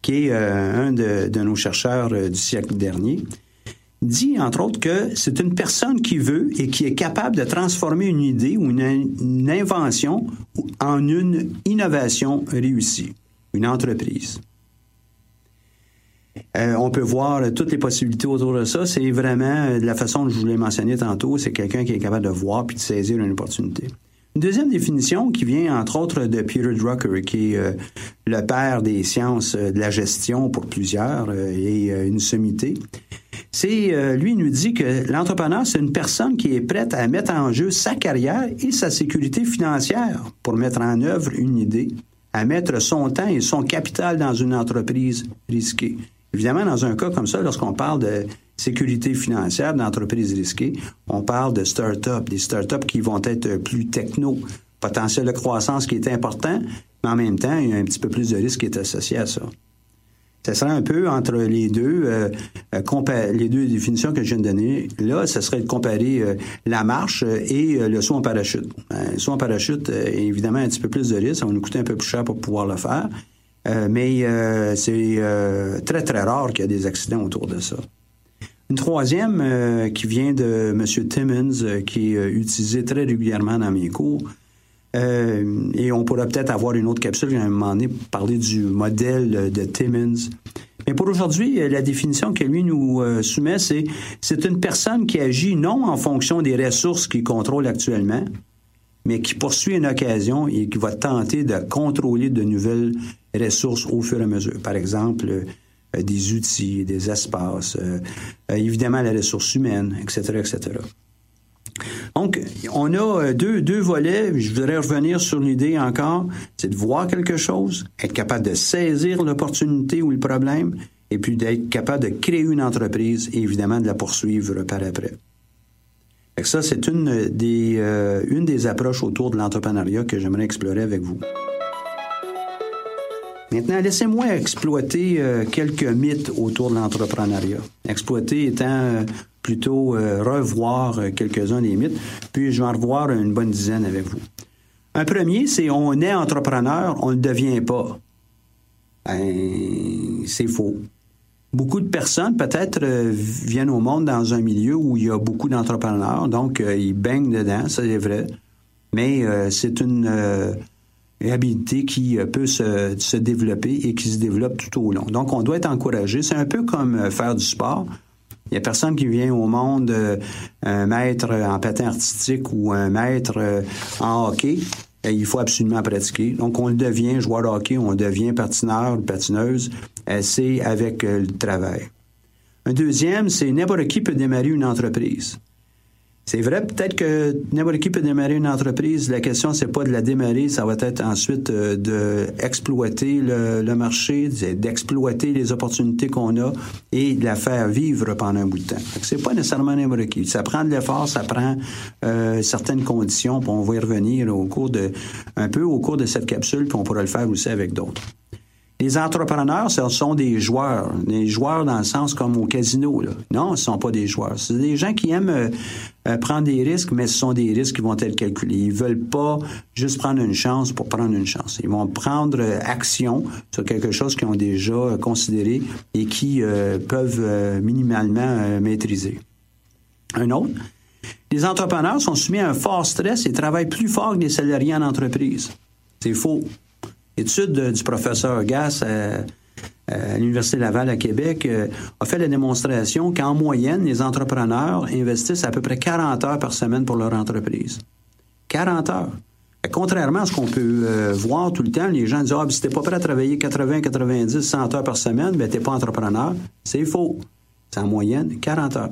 qui est un de, nos chercheurs du siècle dernier, dit, entre autres, que c'est une personne qui veut et qui est capable de transformer une idée ou une invention en une innovation réussie, une entreprise. Euh, on peut voir toutes les possibilités autour de ça. C'est vraiment euh, de la façon dont je vous l'ai mentionné tantôt, c'est quelqu'un qui est capable de voir puis de saisir une opportunité. Une deuxième définition qui vient entre autres de Peter Drucker, qui est euh, le père des sciences de la gestion pour plusieurs et une sommité. C'est lui nous dit que l'entrepreneur c'est une personne qui est prête à mettre en jeu sa carrière et sa sécurité financière pour mettre en œuvre une idée, à mettre son temps et son capital dans une entreprise risquée. Évidemment, dans un cas comme ça, lorsqu'on parle de sécurité financière d'entreprises risquées, on parle de start-up, des start-up qui vont être plus techno, potentiel de croissance qui est important, mais en même temps, il y a un petit peu plus de risque qui est associé à ça. Ça serait un peu entre les deux, euh, euh, les deux définitions que je viens de donner. Là, ce serait de comparer euh, la marche et le saut en parachute. le saut en parachute, évidemment, un petit peu plus de risque. Ça va nous coûter un peu plus cher pour pouvoir le faire. Mais c'est très, très rare qu'il y ait des accidents autour de ça. Une troisième qui vient de M. Timmons, qui est utilisé très régulièrement dans mes cours. et on pourra peut-être avoir une autre capsule à un moment donné pour parler du modèle de Timmons. Mais pour aujourd'hui, la définition que lui nous soumet, c'est c'est une personne qui agit non en fonction des ressources qu'il contrôle actuellement, mais qui poursuit une occasion et qui va tenter de contrôler de nouvelles ressources au fur et à mesure. Par exemple, euh, des outils, des espaces, euh, euh, évidemment la ressource humaine, etc., etc. Donc, on a deux, deux volets. Je voudrais revenir sur l'idée encore, c'est de voir quelque chose, être capable de saisir l'opportunité ou le problème, et puis d'être capable de créer une entreprise et évidemment de la poursuivre par après. Ça, c'est une des, une des approches autour de l'entrepreneuriat que j'aimerais explorer avec vous. Maintenant, laissez-moi exploiter euh, quelques mythes autour de l'entrepreneuriat. Exploiter étant euh, plutôt euh, revoir quelques-uns des mythes, puis je vais en revoir une bonne dizaine avec vous. Un premier, c'est on est entrepreneur, on ne devient pas. Ben, c'est faux. Beaucoup de personnes, peut-être, viennent au monde dans un milieu où il y a beaucoup d'entrepreneurs, donc ils baignent dedans, ça c'est vrai. Mais c'est une habilité qui euh, peut se, se, développer et qui se développe tout au long. Donc, on doit être encouragé. C'est un peu comme euh, faire du sport. Il n'y a personne qui vient au monde, euh, un maître en patin artistique ou un maître en hockey. il faut absolument pratiquer. Donc, on le devient joueur de hockey, on devient patineur, patineuse. c'est avec le travail. Un deuxième, c'est n'importe qui peut démarrer une entreprise. C'est vrai, peut-être que n'importe qui peut démarrer une entreprise. La question, c'est pas de la démarrer, ça va être ensuite euh, d'exploiter le, le, marché, d'exploiter les opportunités qu'on a et de la faire vivre pendant un bout de temps. C'est pas nécessairement n'importe qui. Ça prend de l'effort, ça prend euh, certaines conditions, puis on va y revenir au cours de un peu au cours de cette capsule, puis on pourra le faire aussi avec d'autres. Les entrepreneurs, ce sont des joueurs. Des joueurs dans le sens comme au casino. Là. Non, ce sont pas des joueurs. C'est des gens qui aiment euh, euh, prendre des risques, mais ce sont des risques qui vont être calculés. Ils veulent pas juste prendre une chance pour prendre une chance. Ils vont prendre euh, action sur quelque chose qu'ils ont déjà considéré et qui peuvent minimalement maîtriser. Un autre, les entrepreneurs sont soumis à un fort stress et travaillent plus fort que les salariés en entreprise. C'est faux. L'étude du professeur Gass à, l'Université Laval à Québec euh, a fait la démonstration qu'en moyenne, les entrepreneurs investissent à peu près 40 heures par semaine pour leur entreprise. 40 heures. Contrairement à ce qu'on peut euh, voir tout le temps, les gens disent Ah, si t'es pas prêt à travailler 80, 90, 100 heures par semaine, ben t'es pas entrepreneur. C'est faux. C'est en moyenne 40 heures.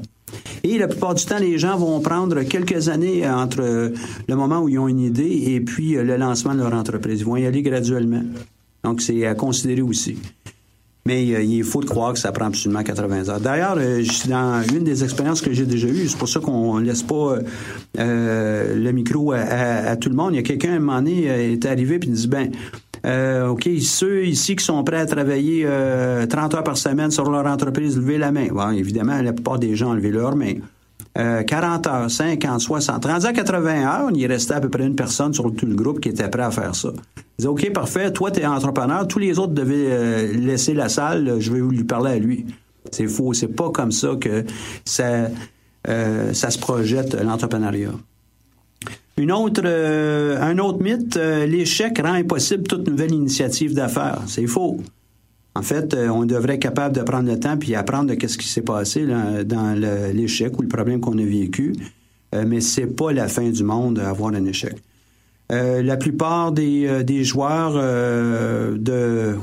Et la plupart du temps, les gens vont prendre quelques années entre le moment où ils ont une idée et puis le lancement de leur entreprise. Ils vont y aller graduellement. Donc, c'est à considérer aussi. Mais euh, il faut croire que ça prend absolument 80 heures. D'ailleurs, euh, dans une des expériences que j'ai déjà eues, c'est pour ça qu'on laisse pas euh, le micro à, tout le monde. Il y a quelqu'un, à un moment donné, est arrivé et dit, ben, euh, OK, ceux ici qui sont prêts à travailler 30 euh, heures par semaine sur leur entreprise, levez la main. Bon, évidemment, la plupart des gens ont levé leur main. 40 heures, 50, 60. Rendu à 80 heures, il restait à peu près une personne sur tout le groupe qui était prêt à faire ça. Il disait, OK, parfait, toi, tu es entrepreneur, tous les autres devaient euh, laisser la salle, je vais lui parler à lui. C'est faux, c'est pas comme ça que ça, ça se projette l'entrepreneuriat. Une autre, euh, un autre mythe, euh, l'échec rend impossible toute nouvelle initiative d'affaires. C'est faux. En fait, euh, on devrait être capable de prendre le temps puis apprendre de ce qui s'est passé dans l'échec ou le problème qu'on a vécu. mais c'est pas la fin du monde d'avoir un échec. la plupart des, joueurs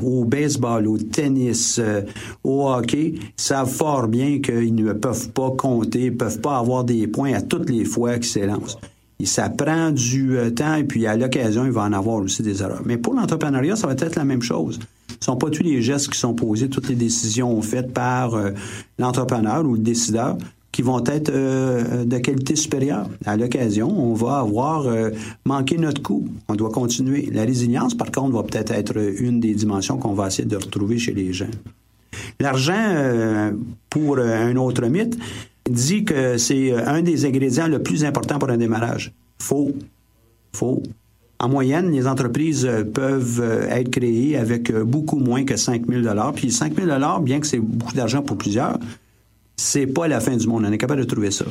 au baseball, au tennis, au hockey savent fort bien qu'ils ne peuvent pas compter, ne peuvent pas avoir des points à toutes les fois qu'ils s'élancent ça prend du euh, temps et puis à l'occasion, il va en avoir aussi des erreurs. Mais pour l'entrepreneuriat, ça va être la même chose. Ce ne sont pas tous les gestes qui sont posés, toutes les décisions faites par euh, l'entrepreneur ou le décideur qui vont être euh, de qualité supérieure. À l'occasion, on va avoir manqué notre coup. On doit continuer. La résilience, par contre, va peut-être être une des dimensions qu'on va essayer de retrouver chez les gens. L'argent, pour un autre mythe, dit que c'est euh, un des ingrédients le plus important pour un démarrage. Faux. Faux. En moyenne, les entreprises euh, peuvent euh, être créées avec beaucoup moins que 5 000 Puis 5 000 bien que c'est beaucoup d'argent pour plusieurs, c'est pas la fin du monde. On est capable de trouver ça.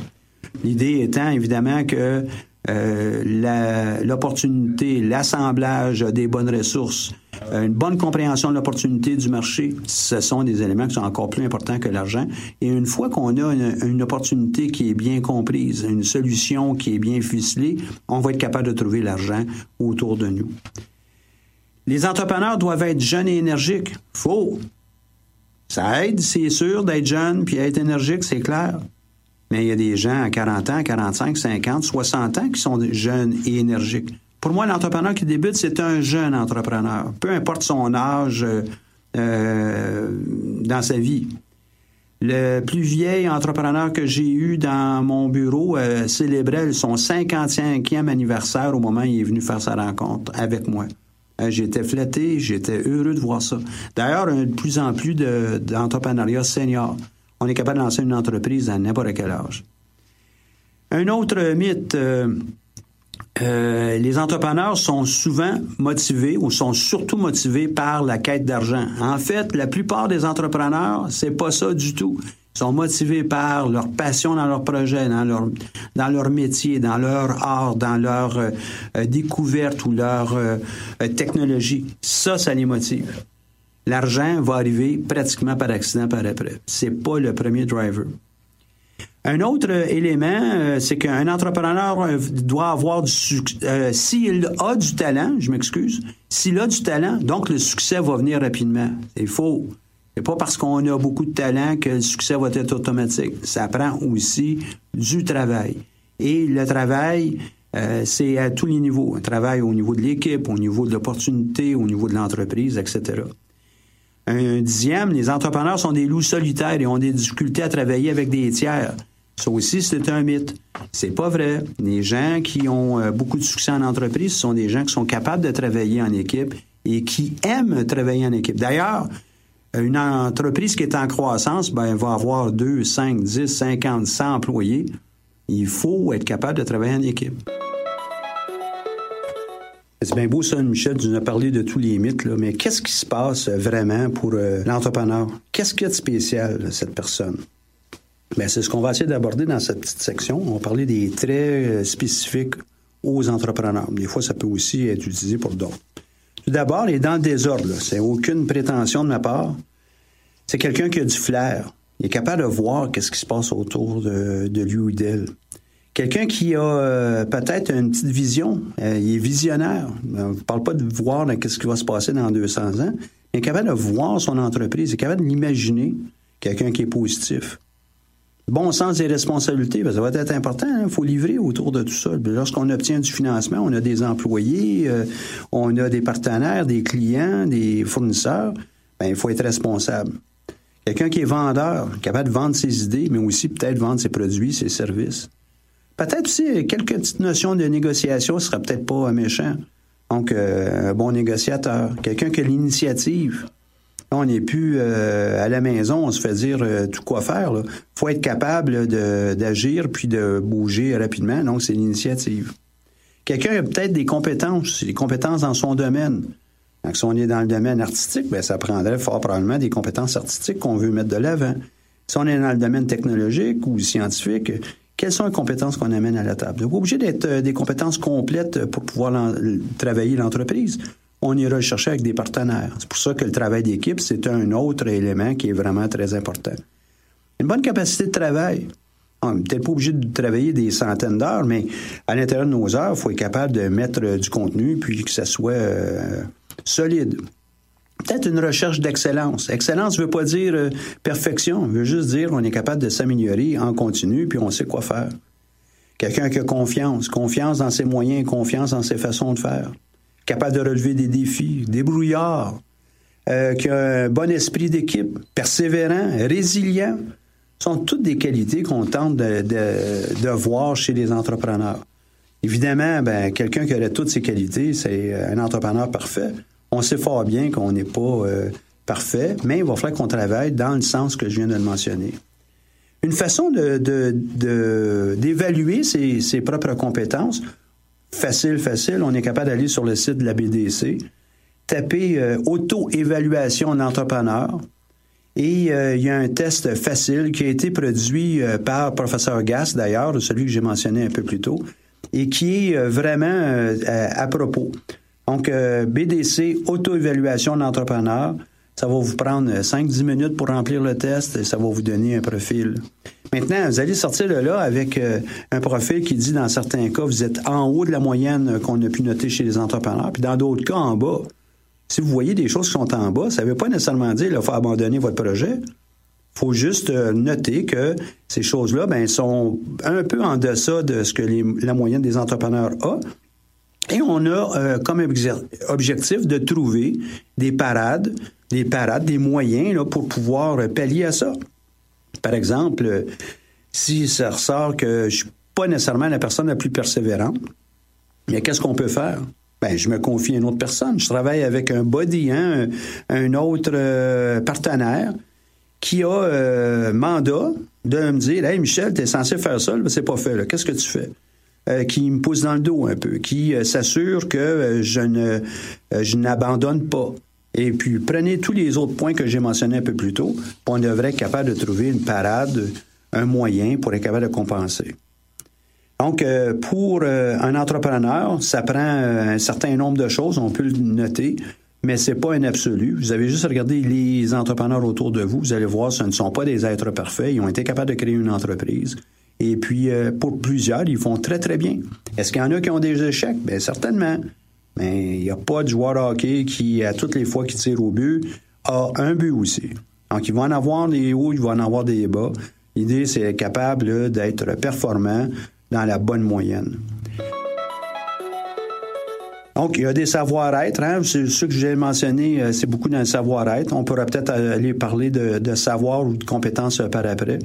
L'idée étant évidemment que l'opportunité, l'assemblage des bonnes ressources, une bonne compréhension de l'opportunité du marché, ce sont des éléments qui sont encore plus importants que l'argent. Et une fois qu'on a une, opportunité qui est bien comprise, une solution qui est bien ficelée, on va être capable de trouver l'argent autour de nous. Les entrepreneurs doivent être jeunes et énergiques. Faux. Ça aide, c'est sûr, d'être jeune puis être énergique, c'est clair. Mais il y a des gens à 40 ans, 45, 50, 60 ans qui sont jeunes et énergiques. Pour moi, l'entrepreneur qui débute, c'est un jeune entrepreneur, peu importe son âge euh, euh, dans sa vie. Le plus vieil entrepreneur que j'ai eu dans mon bureau euh, célébrait son 55e anniversaire au moment où il est venu faire sa rencontre avec moi. j'étais flatté, j'étais heureux de voir ça. D'ailleurs, de plus en plus d'entrepreneuriat senior. On est capable de lancer une entreprise à n'importe quel âge. Un autre mythe, euh, les entrepreneurs sont souvent motivés ou sont surtout motivés par la quête d'argent. En fait, la plupart des entrepreneurs, c'est pas ça du tout. Ils sont motivés par leur passion dans leur projet, dans leur dans leur métier, dans leur art, dans leur euh, euh, découverte ou leur technologie. Ça, ça les motive. L'argent va arriver pratiquement par accident par après. C'est pas le premier driver. Un autre élément, euh, c'est qu'un entrepreneur euh, doit avoir du succès. Euh, s'il a du talent, je m'excuse, s'il a du talent, donc le succès va venir rapidement. C'est faux. C'est pas parce qu'on a beaucoup de talent que le succès va être automatique. Ça prend aussi du travail. Et le travail, c'est à tous les niveaux. Un travail au niveau de l'équipe, au niveau de l'opportunité, au niveau de l'entreprise, etc. Un dixième, les entrepreneurs sont des loups solitaires et ont des difficultés à travailler avec des tiers. Ça aussi, c'est un mythe. C'est pas vrai. Les gens qui ont euh, beaucoup de succès en entreprise sont des gens qui sont capables de travailler en équipe et qui aiment travailler en équipe. D'ailleurs, une entreprise qui est en croissance, ben, va avoir 2, 5, 10, 50, 100 employés. Il faut être capable de travailler en équipe. C'est bien beau ça, Michel, tu nous as parlé de tous les mythes, mais qu'est-ce qui se passe vraiment pour euh, l'entrepreneur? Qu'est-ce qu'il y a de spécial, cette personne? Bien, c'est ce qu'on va essayer d'aborder dans cette petite section. On va parler des traits euh, spécifiques aux entrepreneurs. Des fois, ça peut aussi être utilisé pour d'autres. Tout d'abord, il est dans le désordre. C'est aucune prétention de ma part. C'est quelqu'un qui a du flair. Il est capable de voir qu'est-ce qui se passe autour de, lui ou d'elle. Quelqu'un qui a euh, peut-être une petite vision, euh, il est visionnaire. On ne parle pas de voir qu'est-ce qui va se passer dans 200 ans. Il est capable de voir son entreprise, il est capable de l'imaginer. Quelqu'un qui est positif bon sens des responsabilités, ça va être important. Il hein. faut livrer autour de tout ça. Lorsqu'on obtient du financement, on a des employés, euh, on a des partenaires, des clients, des fournisseurs. Ben, il faut être responsable. Quelqu'un qui est vendeur, capable de vendre ses idées, mais aussi peut-être vendre ses produits, ses services. Peut-être aussi quelques petites notions de négociation, ce serait peut-être pas méchant. Donc, euh, un bon négociateur, quelqu'un qui a l'initiative. On n'est plus euh, à la maison, on se fait dire euh, tout quoi faire. Il faut être capable d'agir puis de bouger rapidement. Donc, c'est l'initiative. Quelqu'un a peut-être des compétences, des compétences dans son domaine. Donc, si on est dans le domaine artistique, bien, ça prendrait fort probablement des compétences artistiques qu'on veut mettre de l'avant. Si on est dans le domaine technologique ou scientifique, quelles sont les compétences qu'on amène à la table? Donc, obligé d'être euh, des compétences complètes pour pouvoir travailler l'entreprise on ira chercher avec des partenaires. C'est pour ça que le travail d'équipe, c'est un autre élément qui est vraiment très important. Une bonne capacité de travail. On n'est peut-être pas obligé de travailler des centaines d'heures, mais à l'intérieur de nos heures, il faut être capable de mettre du contenu puis que ça soit euh, solide. Peut-être une recherche d'excellence. Excellence ne veut pas dire euh, perfection, veut juste dire qu'on est capable de s'améliorer en continu puis on sait quoi faire. Quelqu'un qui a confiance, confiance dans ses moyens, confiance dans ses façons de faire capable de relever des défis, débrouillard, euh, qui a un bon esprit d'équipe, persévérant, résilient, sont toutes des qualités qu'on tente de, voir chez les entrepreneurs. Évidemment, ben, quelqu'un qui aurait toutes ces qualités, c'est un entrepreneur parfait. On sait fort bien qu'on n'est pas euh, parfait, mais il va falloir qu'on travaille dans le sens que je viens de le mentionner. Une façon d'évaluer ses propres compétences, facile, facile, on est capable d'aller sur le site de la BDC, taper euh, auto-évaluation d'entrepreneur. Et euh, il y a un test facile qui a été produit euh, par professeur Gass, d'ailleurs, celui que j'ai mentionné un peu plus tôt, et qui est vraiment à propos. Donc, BDC, auto-évaluation d'entrepreneur, ça va vous prendre 5-10 minutes pour remplir le test et ça va vous donner un profil. Maintenant, vous allez sortir de là avec euh, un profil qui dit, dans certains cas, vous êtes en haut de la moyenne qu'on a pu noter chez les entrepreneurs, puis dans d'autres cas, en bas. Si vous voyez des choses qui sont en bas, ça ne veut pas nécessairement dire qu'il faut abandonner votre projet. Il faut juste euh, noter que ces choses-là ben, sont un peu en deçà de ce que la moyenne des entrepreneurs a. Et on a euh, comme objectif de trouver des parades, des parades, des moyens là, pour pouvoir pallier à ça. Par exemple, si ça ressort que je suis pas nécessairement la personne la plus persévérante, mais qu'est-ce qu'on peut faire? Ben, je me confie à une autre personne. Je travaille avec un body, hein, un, autre euh, partenaire qui a euh, mandat de me dire Hey Michel, tu es censé faire ça, c'est pas fait. Qu'est-ce que tu fais? Euh, qui me pousse dans le dos un peu, qui s'assure que je ne je n'abandonne pas. Et puis, prenez tous les autres points que j'ai mentionnés un peu plus tôt, on devrait être capable de trouver une parade, un moyen pour être capable de compenser. Donc, euh, pour euh, un entrepreneur, ça prend euh, un certain nombre de choses, on peut le noter, mais c'est pas un absolu. Vous avez juste à regarder les entrepreneurs autour de vous, vous allez voir, ce ne sont pas des êtres parfaits, ils ont été capables de créer une entreprise. Et puis, pour plusieurs, ils font très, très bien. Est-ce qu'il y en a qui ont des échecs? Bien, certainement. Mais il n'y a pas de joueur hockey qui, à toutes les fois qu'il tire au but, a un but aussi. Donc, il va en avoir des hauts, il va en avoir des bas. L'idée, c'est être capable d'être performant dans la bonne moyenne. Donc, il y a des savoir-être. Hein? C'est ce que j'ai mentionné, euh, c'est beaucoup dans savoir-être. On pourrait peut-être aller parler de, savoir ou de compétences euh, par après.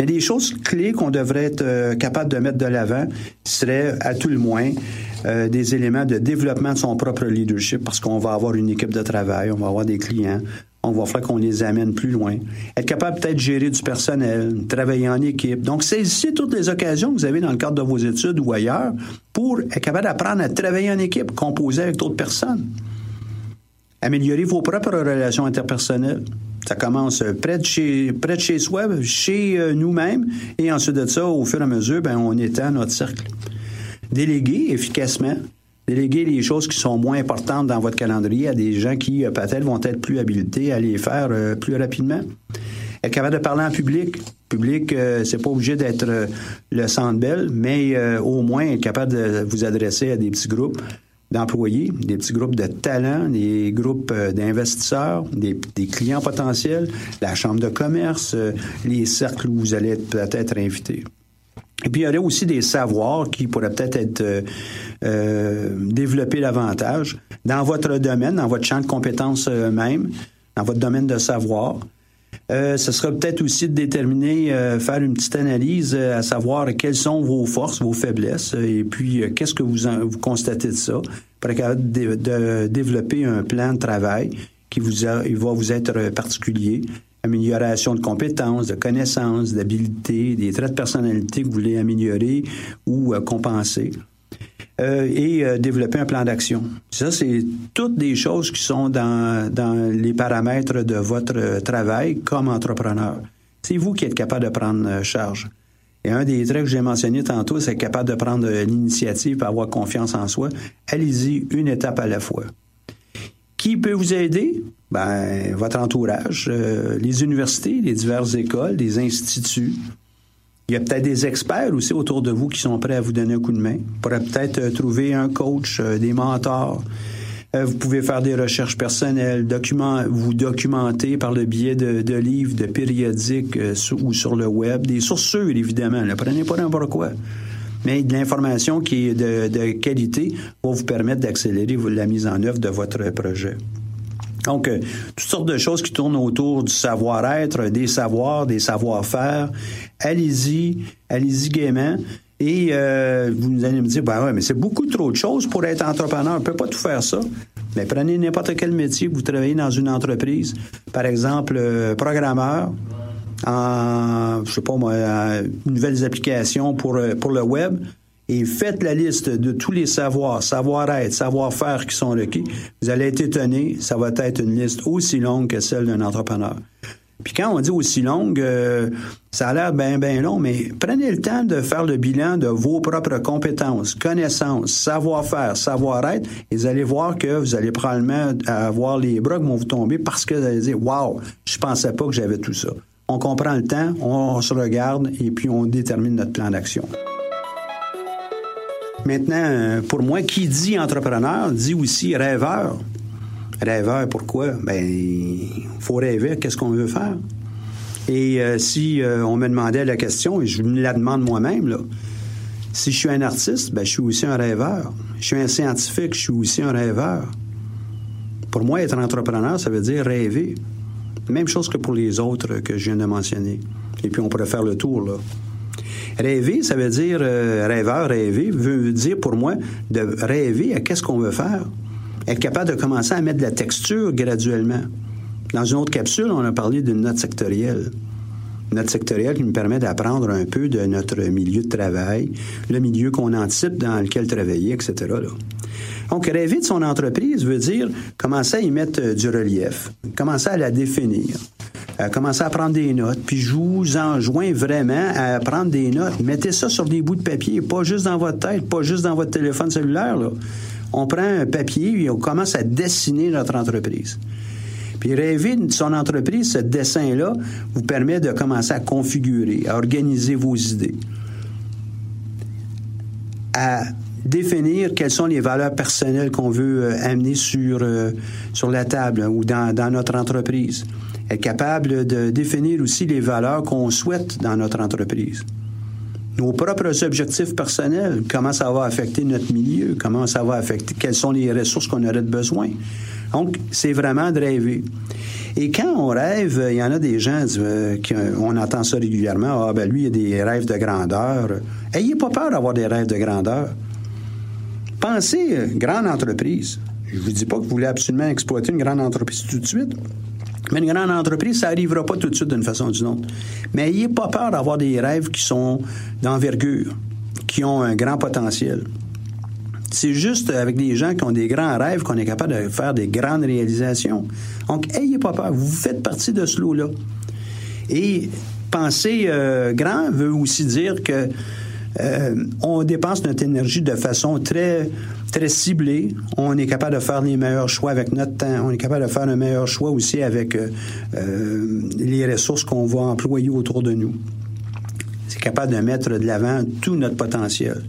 Mais des choses clés qu'on devrait être euh, capable de mettre de l'avant seraient, à tout le moins, euh, des éléments de développement de son propre leadership parce qu'on va avoir une équipe de travail, on va avoir des clients, on va faire qu'on les amène plus loin. Être capable peut-être de gérer du personnel, travailler en équipe. Donc, saisissez toutes les occasions que vous avez dans le cadre de vos études ou ailleurs pour être capable d'apprendre à travailler en équipe, composer avec d'autres personnes. Améliorer vos propres relations interpersonnelles. Ça commence près de chez, près de chez soi, chez euh, nous-mêmes, et ensuite de ça, au fur et à mesure, ben, on étend notre cercle. Déléguer efficacement. Déléguer les choses qui sont moins importantes dans votre calendrier à des gens qui, euh, peut-être, vont être plus habilités à les faire euh, plus rapidement. Être capable de parler en public. Public, c'est pas obligé d'être le centre belle, mais au moins être capable de vous adresser à des petits groupes d'employés, des petits groupes de talents, des groupes euh, d'investisseurs, des, clients potentiels, la chambre de commerce, euh, les cercles où vous allez peut-être invité. Et puis, il y aurait aussi des savoirs qui pourraient peut-être être, euh, développés davantage dans votre domaine, dans votre champ de compétences même, dans votre domaine de savoir. Euh, ce sera peut-être aussi de déterminer, euh, faire une petite analyse euh, à savoir quelles sont vos forces, vos faiblesses, et puis qu'est-ce que vous, vous constatez de ça, pour être capable de, développer un plan de travail qui vous il va vous être particulier, amélioration de compétences, de connaissances, d'habilités, des traits de personnalité que vous voulez améliorer ou compenser. Euh, et euh, développer un plan d'action. Ça, c'est toutes des choses qui sont dans, dans les paramètres de votre travail comme entrepreneur. C'est vous qui êtes capable de prendre euh, charge. Et un des traits que j'ai mentionné tantôt, c'est capable de prendre l'initiative et avoir confiance en soi. Allez-y une étape à la fois. Qui peut vous aider? Ben, votre entourage, les universités, les diverses écoles, les instituts, il y a peut-être des experts aussi autour de vous qui sont prêts à vous donner un coup de main. Vous pourrez peut-être euh, trouver un coach, euh, des mentors. Euh, vous pouvez faire des recherches personnelles, document, vous documenter par le biais de, livres, de périodiques ou sur le web, des sources sûres, évidemment. Ne prenez pas n'importe quoi. Mais de l'information qui est de, de qualité va vous permettre d'accélérer la mise en œuvre de votre projet. Donc, euh, toutes sortes de choses qui tournent autour du savoir-être, des savoirs, des savoir-faire. Allez-y, allez-y gaiement. Et euh, vous allez me dire, ben ouais, mais c'est beaucoup trop de choses pour être entrepreneur. On ne peut pas tout faire ça. Mais prenez n'importe quel métier, vous travaillez dans une entreprise, par exemple, euh, programmeur, en, je sais pas moi, nouvelles applications pour, pour le web et faites la liste de tous les savoirs, savoir-être, savoir-faire qui sont requis, vous allez être étonné, ça va être une liste aussi longue que celle d'un entrepreneur. Puis quand on dit aussi longue, euh, ça a l'air bien, bien long, mais prenez le temps de faire le bilan de vos propres compétences, connaissances, savoir-faire, savoir-être, et vous allez voir que vous allez probablement avoir les bras qui vont vous tomber parce que vous allez dire, wow, je pensais pas que j'avais tout ça. On comprend le temps, on se regarde et puis on détermine notre plan d'action. Maintenant, pour moi, qui dit entrepreneur dit aussi rêveur. Rêveur, pourquoi? Ben, il faut rêver qu'est-ce qu'on veut faire? Et euh, si euh, on me demandait la question, et je la demande moi-même, là, si je suis un artiste, ben, je suis aussi un rêveur. Je suis un scientifique, je suis aussi un rêveur. Pour moi, être entrepreneur, ça veut dire rêver. Même chose que pour les autres que je viens de mentionner. Et puis, on pourrait faire le tour, là. Rêver, ça veut dire euh, rêveur, rêver, veut dire pour moi de rêver à qu'est-ce qu'on veut faire. Être capable de commencer à mettre de la texture graduellement. Dans une autre capsule, on a parlé d'une note sectorielle. Une note sectorielle qui me permet d'apprendre un peu de notre milieu de travail, le milieu qu'on anticipe dans lequel travailler, etc. Donc, rêver de son entreprise veut dire commencer à y mettre euh, du relief, commencer à la définir, à commencer à prendre des notes. Puis je vous enjoins vraiment à prendre des notes. Mettez ça sur des bouts de papier, pas juste dans votre tête, pas juste dans votre téléphone cellulaire. Là. On prend un papier et on commence à dessiner notre entreprise. Puis rêver son entreprise, ce dessin-là vous permet de commencer à configurer, à organiser vos idées, à définir quelles sont les valeurs personnelles qu'on veut euh, amener sur, euh, sur la table ou dans, dans notre entreprise être capable de définir aussi les valeurs qu'on souhaite dans notre entreprise. Nos propres objectifs personnels, comment ça va affecter notre milieu, comment ça va affecter, quelles sont les ressources qu'on aurait besoin. Donc, c'est vraiment de rêver. Et quand on rêve, il y en a des gens, qui, on entend ça régulièrement, ah ben lui, il a des rêves de grandeur. Ayez pas peur d'avoir des rêves de grandeur. Pensez, euh, grande entreprise. Je vous dis pas que vous voulez absolument exploiter une grande entreprise tout de suite. Mais une grande entreprise, ça n'arrivera pas tout de suite d'une façon ou d'une autre. Mais ayez pas peur d'avoir des rêves qui sont d'envergure, qui ont un grand potentiel. C'est juste avec des gens qui ont des grands rêves qu'on est capable de faire des grandes réalisations. Donc, ayez pas peur. Vous faites partie de ce lot-là. Et penser euh, grand veut aussi dire que euh, on dépense notre énergie de façon très très ciblée. On est capable de faire les meilleurs choix avec notre temps. On est capable de faire le meilleur choix aussi avec euh, les ressources qu'on va employer autour de nous. C'est capable de mettre de l'avant tout notre potentiel.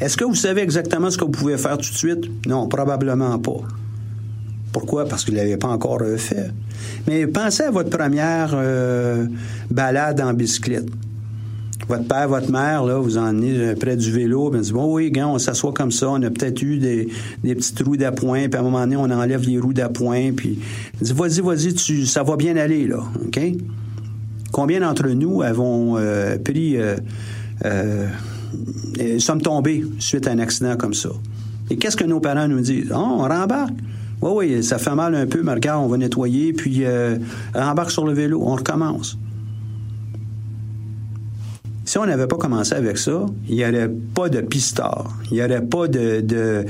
Est-ce que vous savez exactement ce que vous pouvez faire tout de suite? Non, probablement pas. Pourquoi? Parce que vous ne l'avez pas encore fait. Mais pensez à votre première euh, balade en bicyclette. Votre père, votre mère, là, vous emmenez euh, près du vélo, ben, dit, bon, oui, gars, on s'assoit comme ça, on a peut-être eu des, des petits trous d'appoint, puis à un moment donné, on enlève les roues d'appoint, puis dit, vas-y, vas-y, tu, ça va bien aller, là, OK? Combien d'entre nous avons euh, pris nous sommes tombés suite à un accident comme ça. Et qu'est-ce que nos parents nous disent? Oh, on rembarque. Oui, oui, ça fait mal un peu, mais regarde, on va nettoyer, puis euh, rembarque sur le vélo, on recommence. Si on n'avait pas commencé avec ça, il n'y aurait pas de pistard, il n'y aurait pas de, de,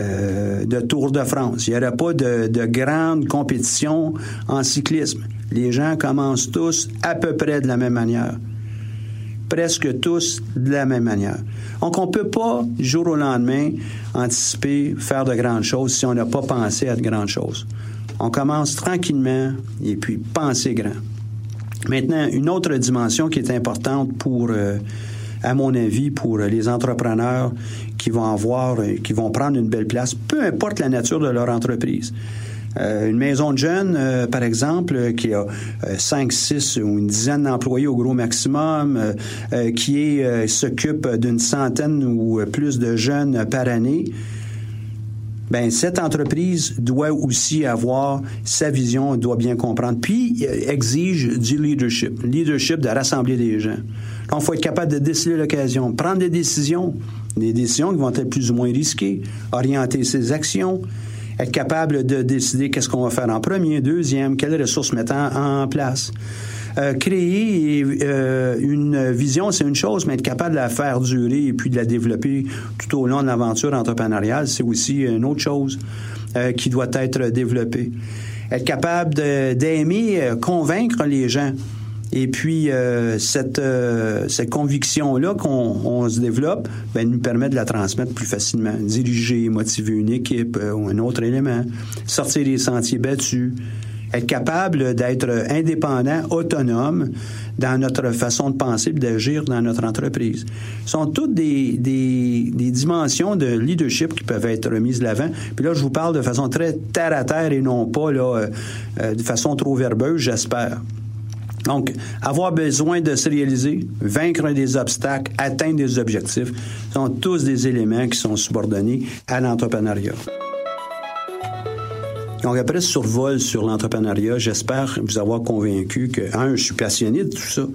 euh, de, Tour de France, il n'y aurait pas de, de grande compétition en cyclisme. Les gens commencent tous à peu près de la même manière presque tous de la même manière. Donc, on ne peut pas, jour au lendemain, anticiper, faire de grandes choses si on n'a pas pensé à de grandes choses. On commence tranquillement et puis penser grand. Maintenant, une autre dimension qui est importante pour, euh, à mon avis, pour les entrepreneurs qui vont avoir, qui vont prendre une belle place, peu importe la nature de leur entreprise. Euh, une maison de jeunes, euh, par exemple, euh, qui a 5, 6 ou une dizaine d'employés au gros maximum, qui s'occupe d'une centaine ou plus de jeunes par année, ben cette entreprise doit aussi avoir sa vision, doit bien comprendre, puis exige du leadership, leadership de rassembler des gens. Donc, il faut être capable de décider l'occasion, prendre des décisions, des décisions qui vont être plus ou moins risquées, orienter ses actions, être capable de décider qu'est-ce qu'on va faire en premier, deuxième, quelles ressources mettre en, place. Euh, créer euh, une vision, c'est une chose, mais être capable de la faire durer et puis de la développer tout au long de l'aventure entrepreneuriale, c'est aussi une autre chose euh, qui doit être développée. Être capable d'aimer, convaincre les gens. Et puis, euh, cette, euh, cette conviction-là qu'on se développe ben, nous permet de la transmettre plus facilement. Diriger, motiver une équipe euh, ou un autre élément, sortir des sentiers battus, être capable d'être indépendant, autonome dans notre façon de penser et d'agir dans notre entreprise. Ce sont toutes des, des, des, dimensions de leadership qui peuvent être remises de l'avant. Puis là, je vous parle de façon très terre à terre et non pas là, de façon trop verbeuse, j'espère. Donc, avoir besoin de se réaliser, vaincre des obstacles, atteindre des objectifs, sont tous des éléments qui sont subordonnés à l'entrepreneuriat. Donc, après ce survol sur l'entrepreneuriat, j'espère vous avoir convaincu que, un, je suis passionné de tout ça,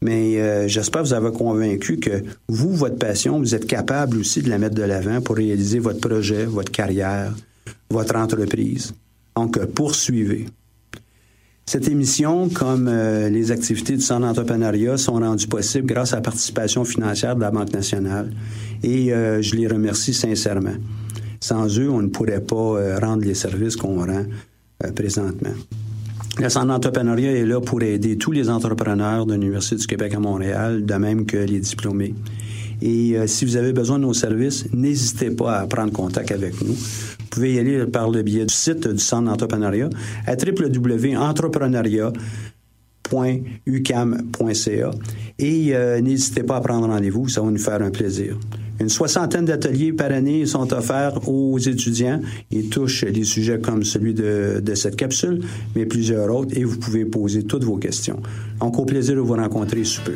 mais euh, j'espère vous avoir convaincu que vous, votre passion, vous êtes capable aussi de la mettre de l'avant pour réaliser votre projet, votre carrière, votre entreprise. Donc, poursuivez. Cette émission, comme euh, les activités du Centre d'entrepreneuriat, sont rendues possibles grâce à la participation financière de la Banque nationale. Et euh, je les remercie sincèrement. Sans eux, on ne pourrait pas euh, rendre les services qu'on rend présentement. Le Centre d'entrepreneuriat est là pour aider tous les entrepreneurs de l'Université du Québec à Montréal, de même que les diplômés. Et si vous avez besoin de nos services, n'hésitez pas à prendre contact avec nous. Vous pouvez y aller par le biais du site du Centre d'entrepreneuriat à www.entrepreneuriat.ucam.ca et euh, n'hésitez pas à prendre rendez-vous, ça va nous faire un plaisir. Une soixantaine d'ateliers par année sont offerts aux étudiants et touchent des sujets comme celui de, de, cette capsule, mais plusieurs autres, et vous pouvez poser toutes vos questions. Donc, au plaisir de vous rencontrer sous peu.